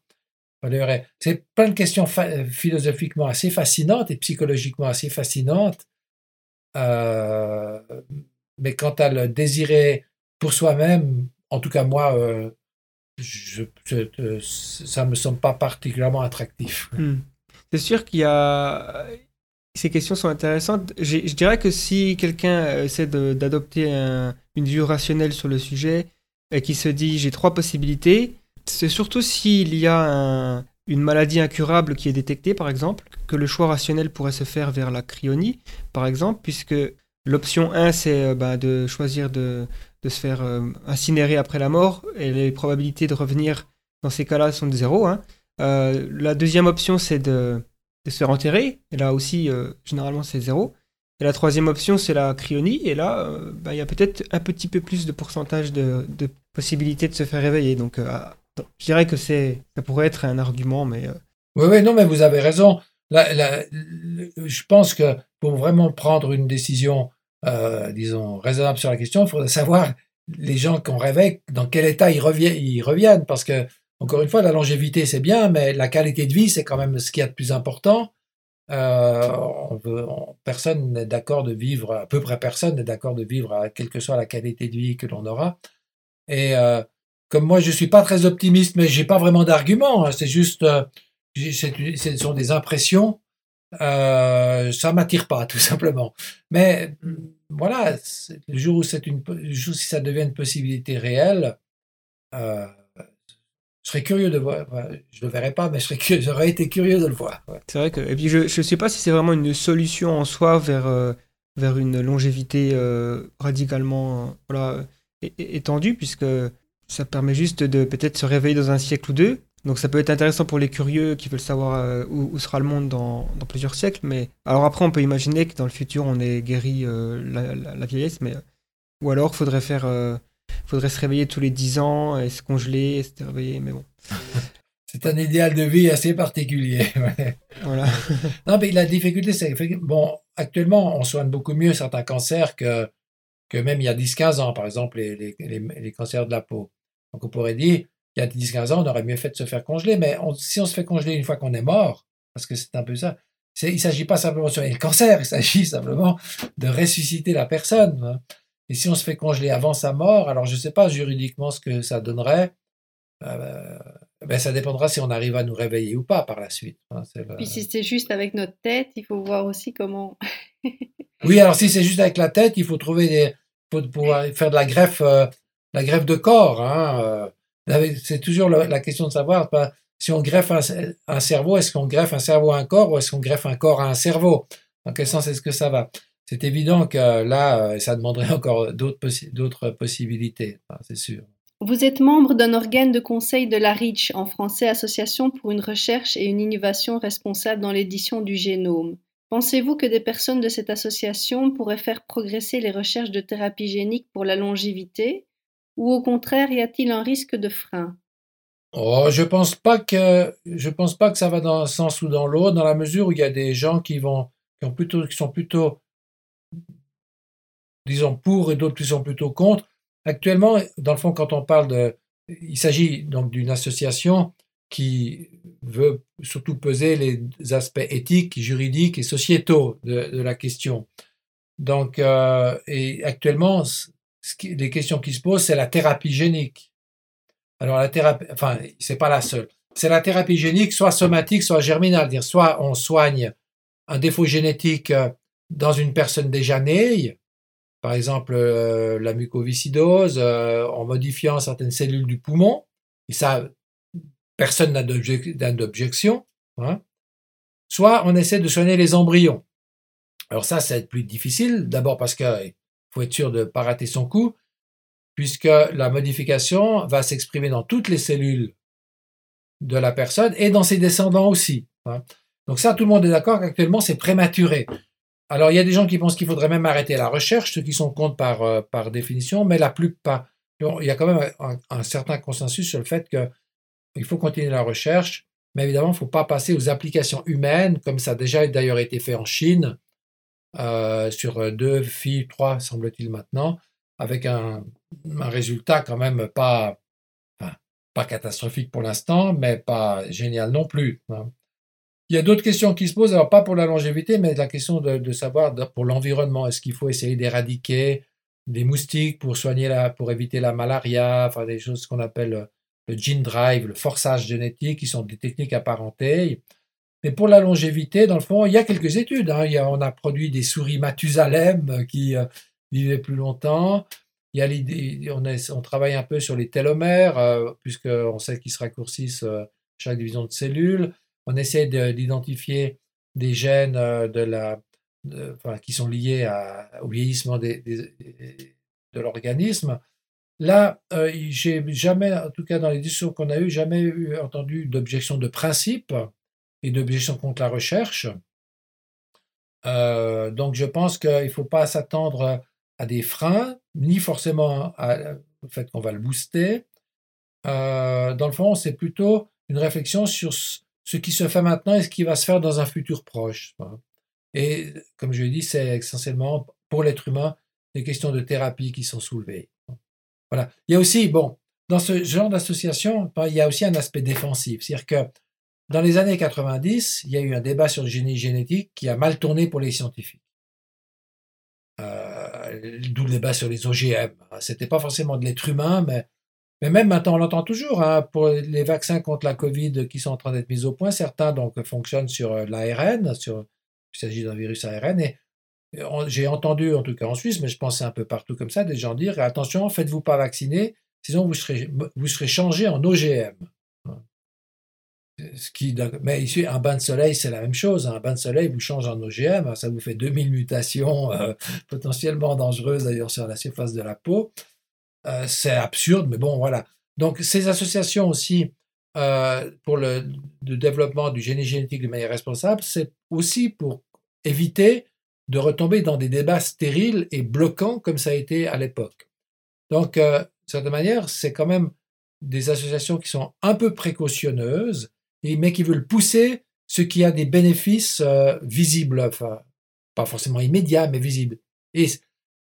E: C'est plein de questions euh, philosophiquement assez fascinantes et psychologiquement assez fascinantes. Euh, mais quant à le désirer pour soi-même, en tout cas moi, je, ça ne me semble pas particulièrement attractif.
C: Hmm. C'est sûr qu'il y a, ces questions sont intéressantes. Je dirais que si quelqu'un essaie d'adopter une vue rationnelle sur le sujet et qui se dit j'ai trois possibilités, c'est surtout s'il y a une maladie incurable qui est détectée, par exemple, que le choix rationnel pourrait se faire vers la cryonie, par exemple, puisque l'option 1, c'est euh, bah, de choisir de, se faire euh, incinérer après la mort, et les probabilités de revenir dans ces cas-là sont de zéro. Hein. Euh, la deuxième option, c'est de de se faire enterrer. Et là aussi, généralement, c'est zéro. Et la troisième option, c'est la cryonie. Et là, bah, il y a peut-être un petit peu plus de pourcentage de, de possibilité de se faire réveiller. Donc, je dirais que ça pourrait être un argument, mais.
E: Oui, oui, non, mais vous avez raison. je pense que pour vraiment prendre une décision, disons, raisonnable sur la question, il faudrait savoir les gens qu'on réveille, dans quel état ils reviennent, ils reviennent parce que encore une fois, la longévité, c'est bien, mais la qualité de vie, c'est quand même ce qu'il y a de plus important. Euh, personne n'est d'accord de vivre, à peu près personne n'est d'accord de vivre, quelle que soit la qualité de vie que l'on aura. Et euh, comme moi, je suis pas très optimiste, mais j'ai pas vraiment d'argument. Hein. c'est juste, euh, ce sont des impressions. Euh, ça m'attire pas, tout simplement. Mais voilà, le jour où c'est une, le jour ça devient une possibilité réelle, euh, je serais curieux de voir. Je le verrai pas, mais j'aurais été curieux de le voir.
C: C'est vrai que. Et puis je ne sais pas si c'est vraiment une solution en soi vers, euh, vers une longévité euh, radicalement voilà, étendue, puisque ça permet juste de peut-être se réveiller dans un siècle ou deux. Donc ça peut être intéressant pour les curieux qui veulent savoir euh, où, sera le monde dans, dans, plusieurs siècles. Mais alors après, on peut imaginer que dans le futur, on ait guéri la, la, vieillesse, mais ou alors faudrait faire faudrait se réveiller tous les 10 ans et se congeler et se réveiller, mais bon.
E: C'est un idéal de vie assez particulier.
C: Voilà.
E: non, mais la difficulté, c'est que, bon, actuellement, on soigne beaucoup mieux certains cancers que, que même il y a 10-15 ans, par exemple, les, les, les, cancers de la peau. Donc, on pourrait dire, il y a 10-15 ans, on aurait mieux fait de se faire congeler, mais si on se fait congeler une fois qu'on est mort, parce que c'est un peu ça, il ne s'agit pas simplement de soigner le cancer, il s'agit simplement de ressusciter la personne. Hein. Et si on se fait congeler avant sa mort, alors je ne sais pas juridiquement ce que ça donnerait. Euh, ben ça dépendra si on arrive à nous réveiller ou pas par la suite.
D: Hein, Puis si c'est juste avec notre tête, il faut voir aussi comment.
E: oui, alors si c'est juste avec la tête, il faut trouver des, faut pouvoir faire de la greffe, euh, la greffe de corps. Hein, euh. c'est toujours la, question de savoir si on greffe un, cerveau, est-ce qu'on greffe un cerveau à un corps ou est-ce qu'on greffe un corps à un cerveau? Dans quel sens est-ce que ça va? C'est évident que là, ça demanderait encore d'autres possibilités, c'est sûr.
D: Vous êtes membre d'un organe de conseil de la REACH, en français Association pour une recherche et une innovation responsable dans l'édition du génome. Pensez-vous que des personnes de cette association pourraient faire progresser les recherches de thérapie génique pour la longévité? Ou au contraire, y a-t-il un risque de frein?
E: Oh, je pense pas que je pense pas que ça va dans un sens ou dans l'autre, dans la mesure où il y a des gens qui vont qui, sont plutôt disons pour et d'autres qui sont plutôt contre. Actuellement, dans le fond, quand on parle de... Il s'agit donc d'une association qui veut surtout peser les aspects éthiques, juridiques et sociétaux de, la question. Donc, euh, et actuellement, les questions qui se posent, c'est la thérapie génique. Alors, la thérapie, enfin, c'est pas la seule. C'est la thérapie génique, soit somatique, soit germinale. Dire, soit on soigne un défaut génétique euh, dans une personne déjà née, par exemple euh, la mucoviscidose, euh, en modifiant certaines cellules du poumon, et ça, personne n'a d'objection, hein. soit on essaie de soigner les embryons. Alors ça, ça va être plus difficile, d'abord parce qu'il faut être sûr de ne pas rater son coup, puisque la modification va s'exprimer dans toutes les cellules de la personne et dans ses descendants aussi. Hein. Donc ça, tout le monde est d'accord qu'actuellement, c'est prématuré. Alors, il y a des gens qui pensent qu'il faudrait même arrêter la recherche, ceux qui sont contre par, euh, par définition, mais la plupart, il y a quand même un, certain consensus sur le fait qu'il faut continuer la recherche, mais évidemment, il ne faut pas passer aux applications humaines, comme ça a déjà d'ailleurs été fait en Chine, euh, sur deux filles, trois, semble-t-il maintenant, avec un, résultat quand même pas, pas catastrophique pour l'instant, mais pas génial non plus. Hein. Il y a d'autres questions qui se posent, alors pas pour la longévité, mais la question de, savoir pour l'environnement. Est-ce qu'il faut essayer d'éradiquer des moustiques pour soigner la, pour éviter la malaria, enfin des choses qu'on appelle le gene drive, le forçage génétique, qui sont des techniques apparentées. Mais pour la longévité, dans le fond, il y a quelques études. Hein. on a produit des souris Mathusalem qui euh, vivaient plus longtemps. Il y a l'idée, on, travaille un peu sur les télomères, euh, puisqu'on sait qu'ils se raccourcissent euh, chaque division de cellules on essaie d'identifier des gènes euh, qui sont liés au vieillissement de l'organisme. Là, euh, j'ai jamais, en tout cas dans les discussions qu'on a eues, jamais eu, entendu d'objection de principe et d'objection contre la recherche. Euh, donc je pense qu'il ne faut pas s'attendre à des freins, ni forcément au fait qu'on va le booster. dans le fond, c'est plutôt une réflexion sur ce qui se fait maintenant et ce qui va se faire dans un futur proche. Et comme je l'ai dit, c'est essentiellement pour l'être humain des questions de thérapie qui sont soulevées. Voilà. Il y a aussi, bon, dans ce genre d'association, il y a aussi un aspect défensif. C'est-à-dire que dans les années 90, il y a eu un débat sur le génie génétique qui a mal tourné pour les scientifiques. Euh, D'où le débat sur les OGM. C'était pas forcément de l'être humain, mais mais même maintenant, on l'entend toujours, hein, pour les vaccins contre la Covid qui sont en train d'être mis au point, certains donc fonctionnent sur euh, l'ARN, il s'agit d'un virus ARN, et j'ai entendu, en tout cas en Suisse, mais je pense un peu partout comme ça, des gens dire attention, faites-vous pas vacciner, sinon vous serez, vous serez changé en OGM. Mais ici, un bain de soleil, c'est la même chose. Un bain de soleil vous change en OGM, ça vous fait 2000 mutations euh, potentiellement dangereuses d'ailleurs sur la surface de la peau. Euh, c'est absurde, mais bon, voilà. Donc, ces associations aussi euh, pour le, développement du génie génétique de manière responsable, c'est aussi pour éviter de retomber dans des débats stériles et bloquants comme ça a été à l'époque. Donc, de certaine manière, c'est quand même des associations qui sont un peu précautionneuses, mais qui veulent pousser ce qui a des bénéfices visibles, enfin, pas forcément immédiats, mais visibles. Et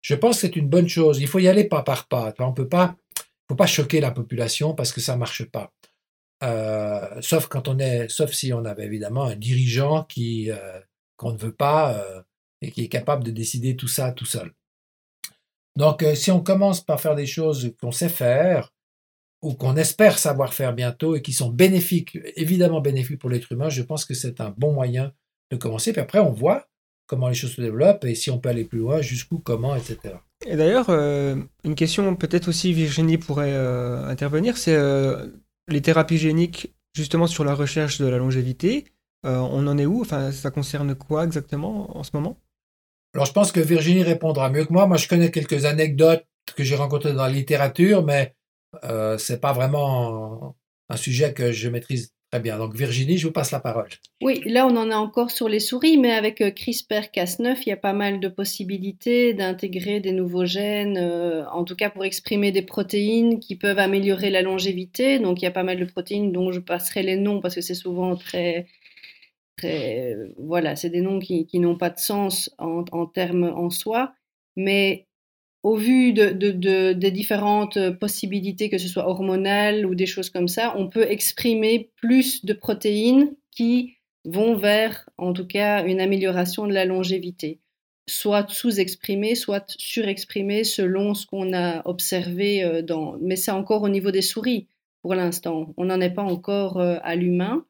E: je pense que c'est une bonne chose. Il faut y aller pas par pas. On peut pas, faut pas choquer la population parce que ça marche pas. Euh, sauf quand on est, sauf si on avait évidemment un dirigeant qui euh, qu'on ne veut pas euh, et qui est capable de décider tout ça tout seul. Donc, euh, si on commence par faire des choses qu'on sait faire, ou qu'on espère savoir faire bientôt et qui sont bénéfiques, évidemment bénéfiques pour l'être humain, je pense que c'est un bon moyen de commencer. Puis après, on voit comment les choses se développent et si on peut aller plus loin, jusqu'où, comment, etc.
C: Et d'ailleurs, euh, une question peut-être aussi Virginie pourrait euh, intervenir, c'est les thérapies géniques justement sur la recherche de la longévité. on en est où? Enfin, ça concerne quoi exactement en ce moment?
E: Alors, je pense que Virginie répondra mieux que moi. Moi, je connais quelques anecdotes que j'ai rencontrées dans la littérature, mais euh, c'est pas vraiment un sujet que je maîtrise très bien. Donc, Virginie, je vous passe la parole.
D: Oui, là, on en a encore sur les souris, mais avec euh, CRISPR-Cas9, il y a pas mal de possibilités d'intégrer des nouveaux gènes, euh, en tout cas pour exprimer des protéines qui peuvent améliorer la longévité. Donc, il y a pas mal de protéines dont je passerai les noms parce que c'est souvent très voilà, c'est des noms qui, n'ont pas de sens en, termes en soi, mais au vu de, des différentes possibilités, que ce soit hormonales ou des choses comme ça, on peut exprimer plus de protéines qui vont vers, en tout cas, une amélioration de la longévité, soit sous-exprimées, soit surexprimées selon ce qu'on a observé euh, dans... Mais c'est encore au niveau des souris pour l'instant. On n'en est pas encore euh, à l'humain.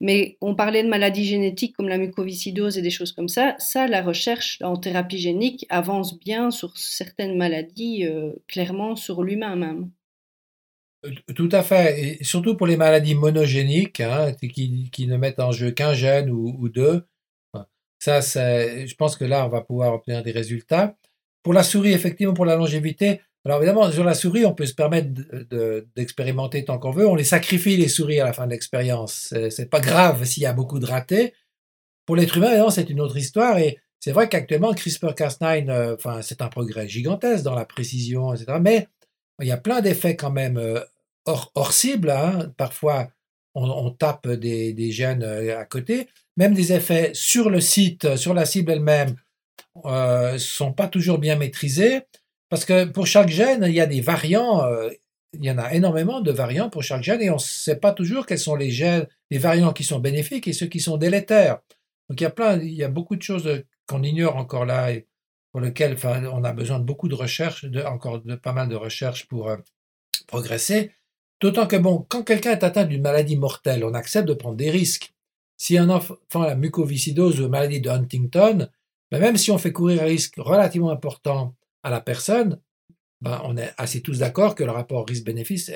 D: Mais on parlait de maladies génétiques comme la mucoviscidose et des choses comme ça. Ça, la recherche en thérapie génique avance bien sur certaines maladies, euh, clairement sur l'humain même.
E: Euh, tout à fait, et surtout pour les maladies monogéniques, hein, qui, qui, ne mettent en jeu qu'un gène ou, deux. Ça, je pense que là, on va pouvoir obtenir des résultats. Pour la souris, effectivement, pour la longévité, alors évidemment, sur la souris, on peut se permettre d'expérimenter tant qu'on veut. On les sacrifie, les souris, à la fin de l'expérience. C'est pas grave s'il y a beaucoup de ratés. Pour l'être humain, c'est une autre histoire. Et c'est vrai qu'actuellement, CRISPR-Cas9, euh, enfin, c'est un progrès gigantesque dans la précision, etc. Mais il y a plein d'effets quand même euh, hors, cible. Hein. Parfois, on, tape des, gènes euh, à côté. Même des effets sur le site, sur la cible elle-même, ne sont pas toujours bien maîtrisés. Parce que pour chaque gène, il y a des variants, euh, il y en a énormément de variants pour chaque gène et on ne sait pas toujours quels sont les gènes, les variants qui sont bénéfiques et ceux qui sont délétères. Donc il y a plein, il y a beaucoup de choses qu'on ignore encore là et pour lesquelles on a besoin de beaucoup de recherches, encore de pas mal de recherches pour euh, progresser. D'autant que bon, quand quelqu'un est atteint d'une maladie mortelle, on accepte de prendre des risques. Si un enfant a la mucoviscidose ou maladie de Huntington, ben même si on fait courir un risque relativement important à la personne, ben, on est assez tous d'accord que le rapport risque-bénéfice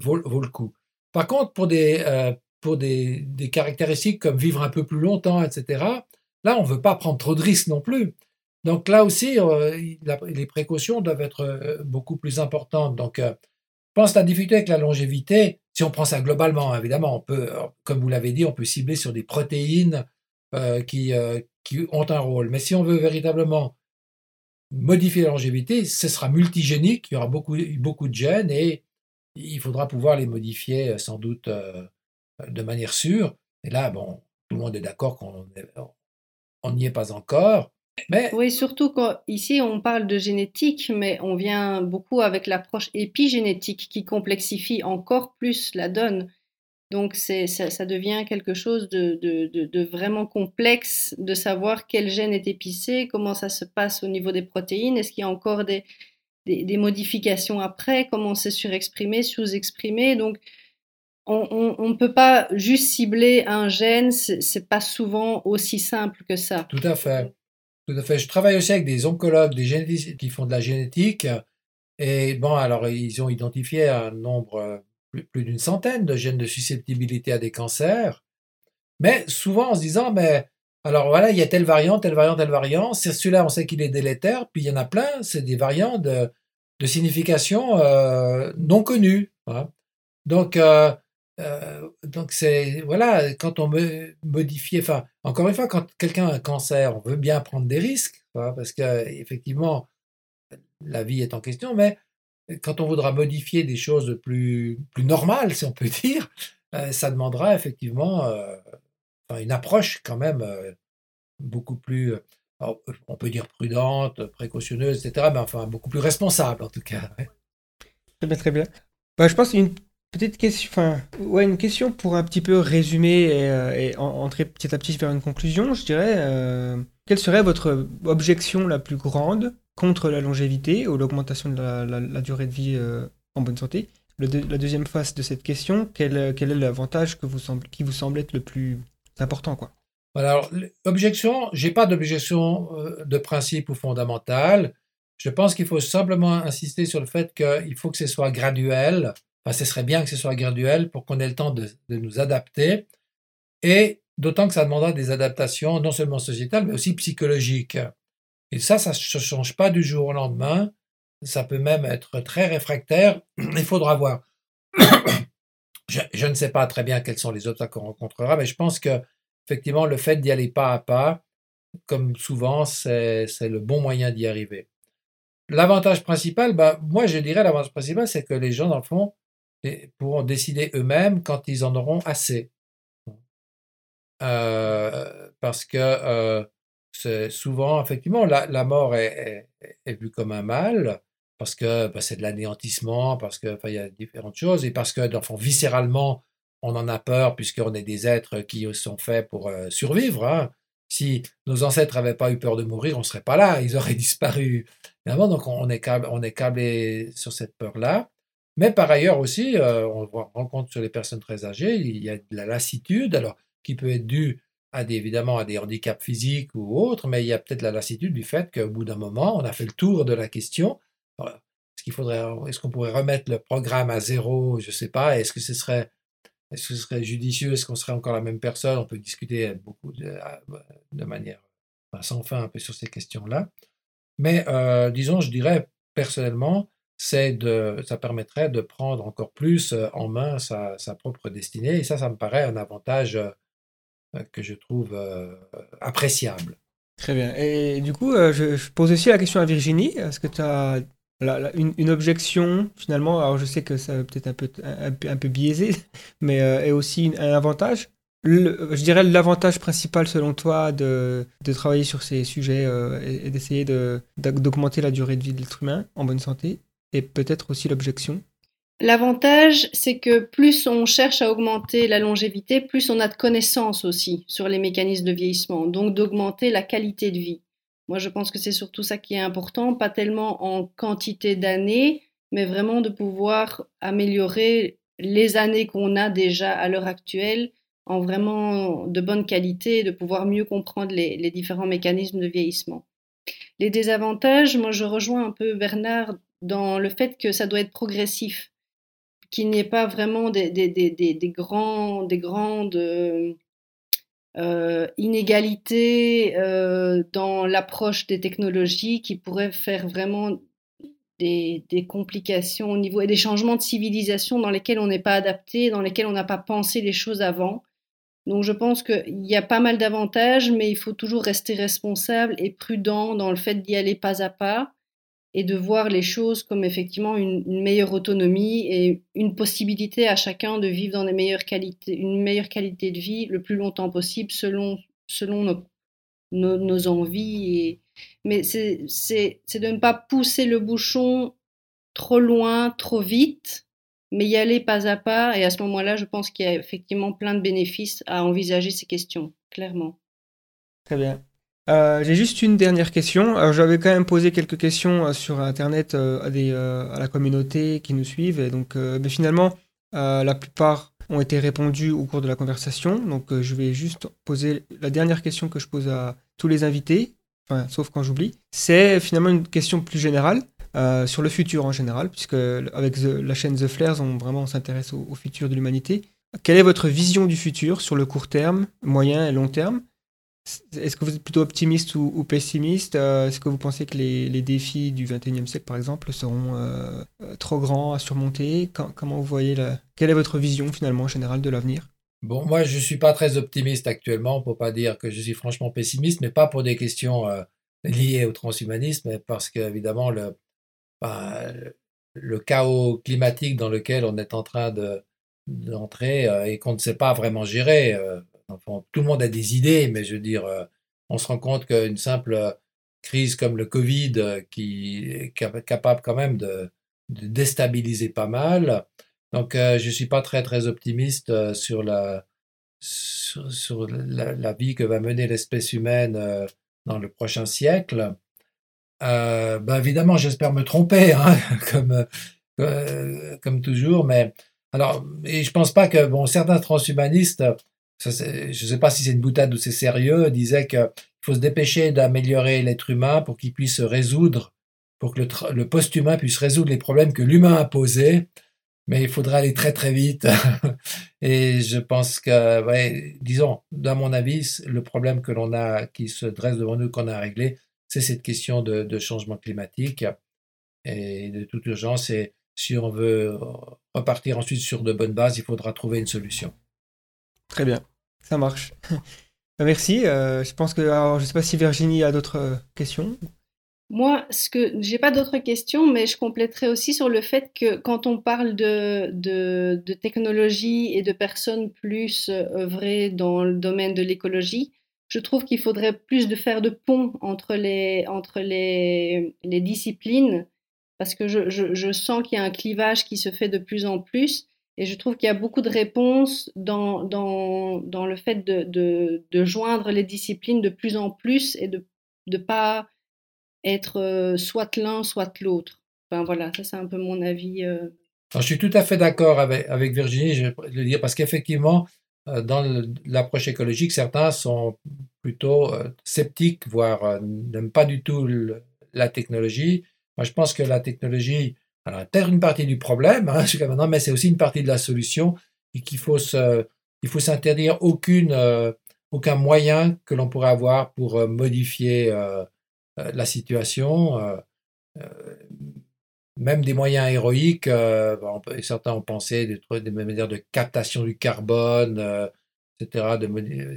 E: vaut, le coup. Par contre, pour des, euh, pour des, des, caractéristiques comme vivre un peu plus longtemps, etc., là, on ne veut pas prendre trop de risques non plus. Donc là aussi, euh, les précautions doivent être euh, beaucoup plus importantes. Donc, je pense que la difficulté avec la longévité, si on prend ça globalement, évidemment, on peut, comme vous l'avez dit, on peut cibler sur des protéines qui, qui ont un rôle. Mais si on veut véritablement modifier la longévité, ce sera multigénique, il y aura beaucoup, beaucoup de gènes et il faudra pouvoir les modifier euh, sans doute euh, de manière sûre. Et là, bon, tout le monde est d'accord qu'on n'y est pas encore. Mais...
D: Oui, surtout qu'ici on parle de génétique, mais on vient beaucoup avec l'approche épigénétique qui complexifie encore plus la donne. Donc ça, ça, devient quelque chose de, vraiment complexe de savoir quel gène est épicé, comment ça se passe au niveau des protéines, est-ce qu'il y a encore des, modifications après, comment c'est surexprimé, sous-exprimé. Donc on ne peut pas juste cibler un gène, c'est pas souvent aussi simple que ça.
E: Tout à fait. Tout à fait. Je travaille aussi avec des oncologues, des génétistes qui font de la génétique. Et bon, alors ils ont identifié un nombre plus, d'une centaine de gènes de susceptibilité à des cancers, mais souvent en se disant, mais alors voilà, il y a telle variant, telle variant, telle variant, c'est celui-là, on sait qu'il est délétère, puis il y en a plein, c'est des variants de, de signification euh, non connue. Donc, euh, euh, donc c'est voilà, quand on veut modifier, enfin, encore une fois, quand quelqu'un a un cancer, on veut bien prendre des risques, parce que effectivement, la vie est en question, mais quand on voudra modifier des choses plus, plus normales, si on peut dire, euh, ça demandera effectivement euh, une approche quand même euh, beaucoup plus, on peut dire prudente, précautionneuse, etc., mais enfin beaucoup plus responsable en tout cas.
C: Très bien, très bien. Bah, je pense une Peut-être une question pour un petit peu résumer et, euh, entrer petit à petit vers une conclusion, je dirais. Euh, quelle serait votre objection la plus grande contre la longévité ou l'augmentation de la, durée de vie euh, en bonne santé? La deuxième phase de cette question, quel, est l'avantage qui vous semble être le plus important,
E: alors, objection, j'ai pas d'objection de principe ou fondamentale. Je pense qu'il faut simplement insister sur le fait qu'il faut que ce soit graduel ce serait bien que ce soit graduel pour qu'on ait le temps de, nous adapter. Et d'autant que ça demandera des adaptations non seulement sociétales, mais aussi psychologiques. Et ça, ça ne se change pas du jour au lendemain. Ça peut même être très réfractaire. Il faudra voir. je, ne sais pas très bien quels sont les obstacles qu'on rencontrera, mais je pense que effectivement, le fait d'y aller pas à pas, comme souvent, c'est le bon moyen d'y arriver. L'avantage principal, bah, moi je dirais l'avantage principal, c'est que les gens, dans le fond, pourront décider eux-mêmes quand ils en auront assez. Euh, parce que euh, c'est souvent, effectivement, la, mort est, vue comme un mal, parce que bah, c'est de l'anéantissement, parce qu'il y a différentes choses, et parce que, fond, viscéralement, on en a peur, puisqu'on est des êtres qui sont faits pour euh, survivre. Hein. Si nos ancêtres n'avaient pas eu peur de mourir, on ne serait pas là, ils auraient disparu. Évidemment, donc on est câblé sur cette peur-là. Mais par ailleurs aussi, euh, on rencontre sur les personnes très âgées, il y a de la lassitude, alors qui peut être due à des, évidemment à des handicaps physiques ou autres, mais il y a peut-être la lassitude du fait qu'au bout d'un moment, on a fait le tour de la question. Est-ce qu'il faudrait, est-ce qu'on pourrait remettre le programme à zéro? Je ne sais pas. Est-ce que ce serait, est-ce que ce serait judicieux? Est-ce qu'on serait encore la même personne? On peut discuter beaucoup de, manière sans fin un peu sur ces questions-là. Mais euh, disons, je dirais personnellement, c'est de, ça permettrait de prendre encore plus euh, en main sa, propre destinée. Et ça, ça me paraît un avantage euh, que je trouve euh, appréciable.
C: Très bien. Et du coup, je, pose aussi la question à Virginie. Est-ce que tu as une, objection finalement? Alors, je sais que ça peut-être un peu, un, peu biaisé, mais est aussi un avantage? Je dirais l'avantage principal selon toi de, de, travailler sur ces sujets et, d'essayer d'augmenter la durée de vie de l'être humain en bonne santé et peut-être aussi l'objection
D: L'avantage, c'est que plus on cherche à augmenter la longévité, plus on a de connaissances aussi sur les mécanismes de vieillissement, donc d'augmenter la qualité de vie. Moi, je pense que c'est surtout ça qui est important, pas tellement en quantité d'années, mais vraiment de pouvoir améliorer les années qu'on a déjà à l'heure actuelle en vraiment de bonne qualité, de pouvoir mieux comprendre les, les différents mécanismes de vieillissement. Les désavantages, moi je rejoins un peu Bernard dans le fait que ça doit être progressif, qu'il n'y ait pas vraiment des, des, des, des grands, des grandes euh, inégalités euh, dans l'approche des technologies qui pourraient faire vraiment des, des, complications au niveau et des changements de civilisation dans lesquels on n'est pas adapté, dans lesquels on n'a pas pensé les choses avant. Donc je pense qu'il y a pas mal d'avantages, mais il faut toujours rester responsable et prudent dans le fait d'y aller pas à pas et de voir les choses comme effectivement une, meilleure autonomie et une possibilité à chacun de vivre dans des meilleures qualités, une meilleure qualité de vie le plus longtemps possible selon, selon nos, nos, envies. Et... Mais c'est de ne pas pousser le bouchon trop loin, trop vite, mais y aller pas à pas. Et à ce moment-là, je pense qu'il y a effectivement plein de bénéfices à envisager ces questions, clairement.
C: Très bien. Euh, j'ai juste une dernière question. J'avais quand même posé quelques questions euh, sur Internet euh, à, la communauté qui nous suivent. Donc, mais finalement, la plupart ont été répondues au cours de la conversation. Donc, je vais juste poser la dernière question que je pose à tous les invités, sauf quand j'oublie. C'est finalement une question plus générale. sur le futur en général, puisque avec la chaîne The Flares, on vraiment s'intéresse au futur de l'humanité. Quelle est votre vision du futur sur le court terme, moyen et long terme? Est-ce que vous êtes plutôt optimiste ou, pessimiste euh, Est-ce que vous pensez que les, défis du XXIe siècle, par exemple, seront euh, euh, trop grands à surmonter? Comment vous voyez la... Quelle est votre vision finalement générale de l'avenir?
E: Bon, moi, je ne suis pas très optimiste actuellement, pour pas dire que je suis franchement pessimiste, mais pas pour des questions liées au transhumanisme, parce qu'évidemment, le, ben, le chaos climatique dans lequel on est en train d'entrer et qu'on ne sait pas vraiment gérer tout le monde a des idées, mais je veux dire, euh, on se rend compte qu'une simple crise comme le Covid, euh, qui est capable quand même de, déstabiliser pas mal, Donc, je ne suis pas très, très optimiste sur la, sur, la, vie que va mener l'espèce humaine dans le prochain siècle. ben évidemment, j'espère me tromper, hein, comme, comme toujours, mais alors, et je pense pas que, bon, certains transhumanistes, je ne sais pas si c'est une boutade ou c'est sérieux, disaient qu'il faut se dépêcher d'améliorer l'être humain pour qu'il puisse résoudre, pour que le, le post-humain puisse résoudre les problèmes que l'humain a posés, mais il faudra aller très très vite. et je pense que, disons, dans mon avis, le problème que l'on a, qui se dresse devant nous, qu'on a réglé, c'est cette question de, de changement climatique. Et de toute urgence, et si on veut repartir ensuite sur de bonnes bases, il faudra trouver une solution.
C: Très bien, ça marche. Merci. Euh, je pense que, alors, je ne sais pas si Virginie a d'autres euh, questions.
D: Moi, ce que j'ai pas d'autres questions, mais je compléterai aussi sur le fait que quand on parle de, de, technologie et de personnes plus euh, œuvrées dans le domaine de l'écologie, je trouve qu'il faudrait plus de faire de pont entre les, entre les, les disciplines parce que je, sens qu'il y a un clivage qui se fait de plus en plus et je trouve qu'il y a beaucoup de réponses dans, dans, le fait de, de, joindre les disciplines de plus en plus et de ne pas être euh, soit l'un, soit l'autre. Enfin voilà, ça c'est un peu mon avis. Euh.
E: je suis tout à fait d'accord avec, avec Virginie, je vais le dire, parce qu'effectivement, euh, dans l'approche écologique, certains sont plutôt sceptiques, voire n'aiment pas du tout la technologie moi, je pense que la technologie, alors, est une partie du problème hein, mais c'est aussi une partie de la solution et qu'il faut se, il faut s'interdire aucune, euh, aucun moyen que l'on pourrait avoir pour euh, modifier euh, la situation. même des moyens héroïques, certains ont pensé des, des manières de captation du carbone, etc.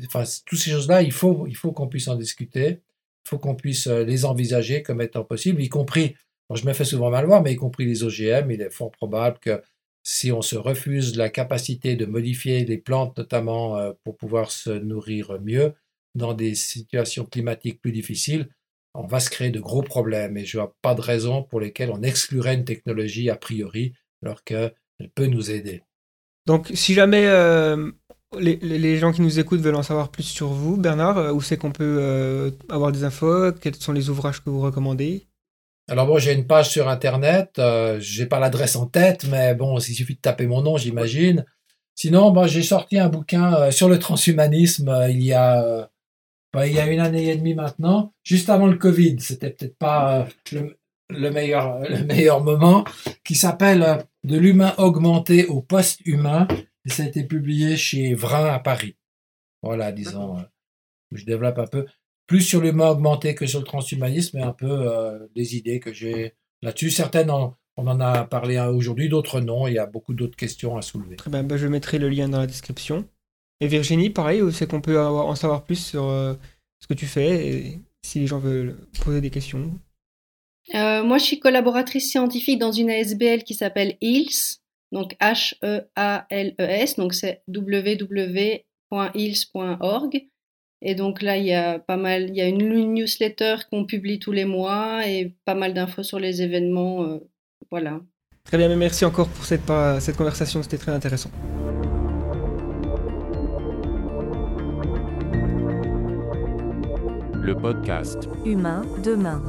E: Enfin, toutes ces choses-là, il faut, il faut qu'on puisse en discuter. Il faut qu'on puisse les envisager comme étant possibles, y compris je me fais souvent mal voir, mais y compris les OGM, il est fort probable que si on se refuse la capacité de modifier les plantes, notamment euh, pour pouvoir se nourrir mieux, dans des situations climatiques plus difficiles, on va se créer de gros problèmes. Et je vois pas de raison pour lesquelles on exclurait une technologie a priori, alors qu'elle peut nous aider.
C: Donc, si jamais euh, les, gens qui nous écoutent veulent en savoir plus sur vous, Bernard, euh, où c'est qu'on peut avoir des infos? Quels sont les ouvrages que vous recommandez?
E: Alors bon, j'ai une page sur Internet, euh, j'ai pas l'adresse en tête, mais bon, il suffit de taper mon nom, j'imagine. Sinon, bon, j'ai sorti un bouquin euh, sur le transhumanisme euh, il y a bah, il y a une année et demie maintenant, juste avant le Covid. C'était peut-être pas le, meilleur le meilleur moment, qui s'appelle De l'humain augmenté au post-humain, et ça a été publié chez Vrin à Paris. Voilà, disons, je développe un peu plus sur l'humain augmenté que sur le transhumanisme, et un peu euh, des idées que j'ai là-dessus. Certaines, on, en a parlé aujourd'hui, d'autres non. Il y a beaucoup d'autres questions à soulever.
C: Très bien, bah, je mettrai le lien dans la description. Et Virginie, pareil, c'est qu'on peut en savoir plus sur euh, ce que tu fais, et si les gens veulent poser des questions.
D: Euh, moi, je suis collaboratrice scientifique dans une ASBL qui s'appelle HEALS, donc H-E-A-L-E-S, donc c'est www.heals.org. Et donc là, il y a pas mal, il y a une newsletter qu'on publie tous les mois et pas mal d'infos sur les événements. Euh, voilà.
C: Très bien, mais merci encore pour cette, cette conversation, c'était très intéressant.
A: Le podcast Humain demain.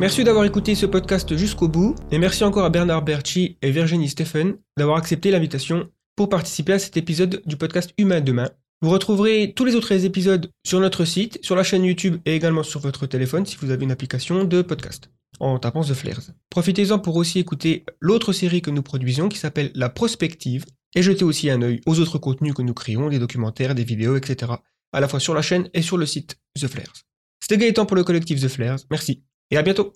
C: Merci d'avoir écouté ce podcast jusqu'au bout et merci encore à Bernard Berchi et Virginie Stephen d'avoir accepté l'invitation pour participer à cet épisode du podcast Humain demain vous retrouverez tous les autres épisodes sur notre site, sur la chaîne YouTube et également sur votre téléphone si vous avez une application de podcast en tapant The Flares. Profitez-en pour aussi écouter l'autre série que nous produisons qui s'appelle La Prospective et jetez aussi un œil aux autres contenus que nous créons, des documentaires, des vidéos, etc. à la fois sur la chaîne et sur le site The Flares. C'était Gaëtan pour le collectif The Flares. Merci et à bientôt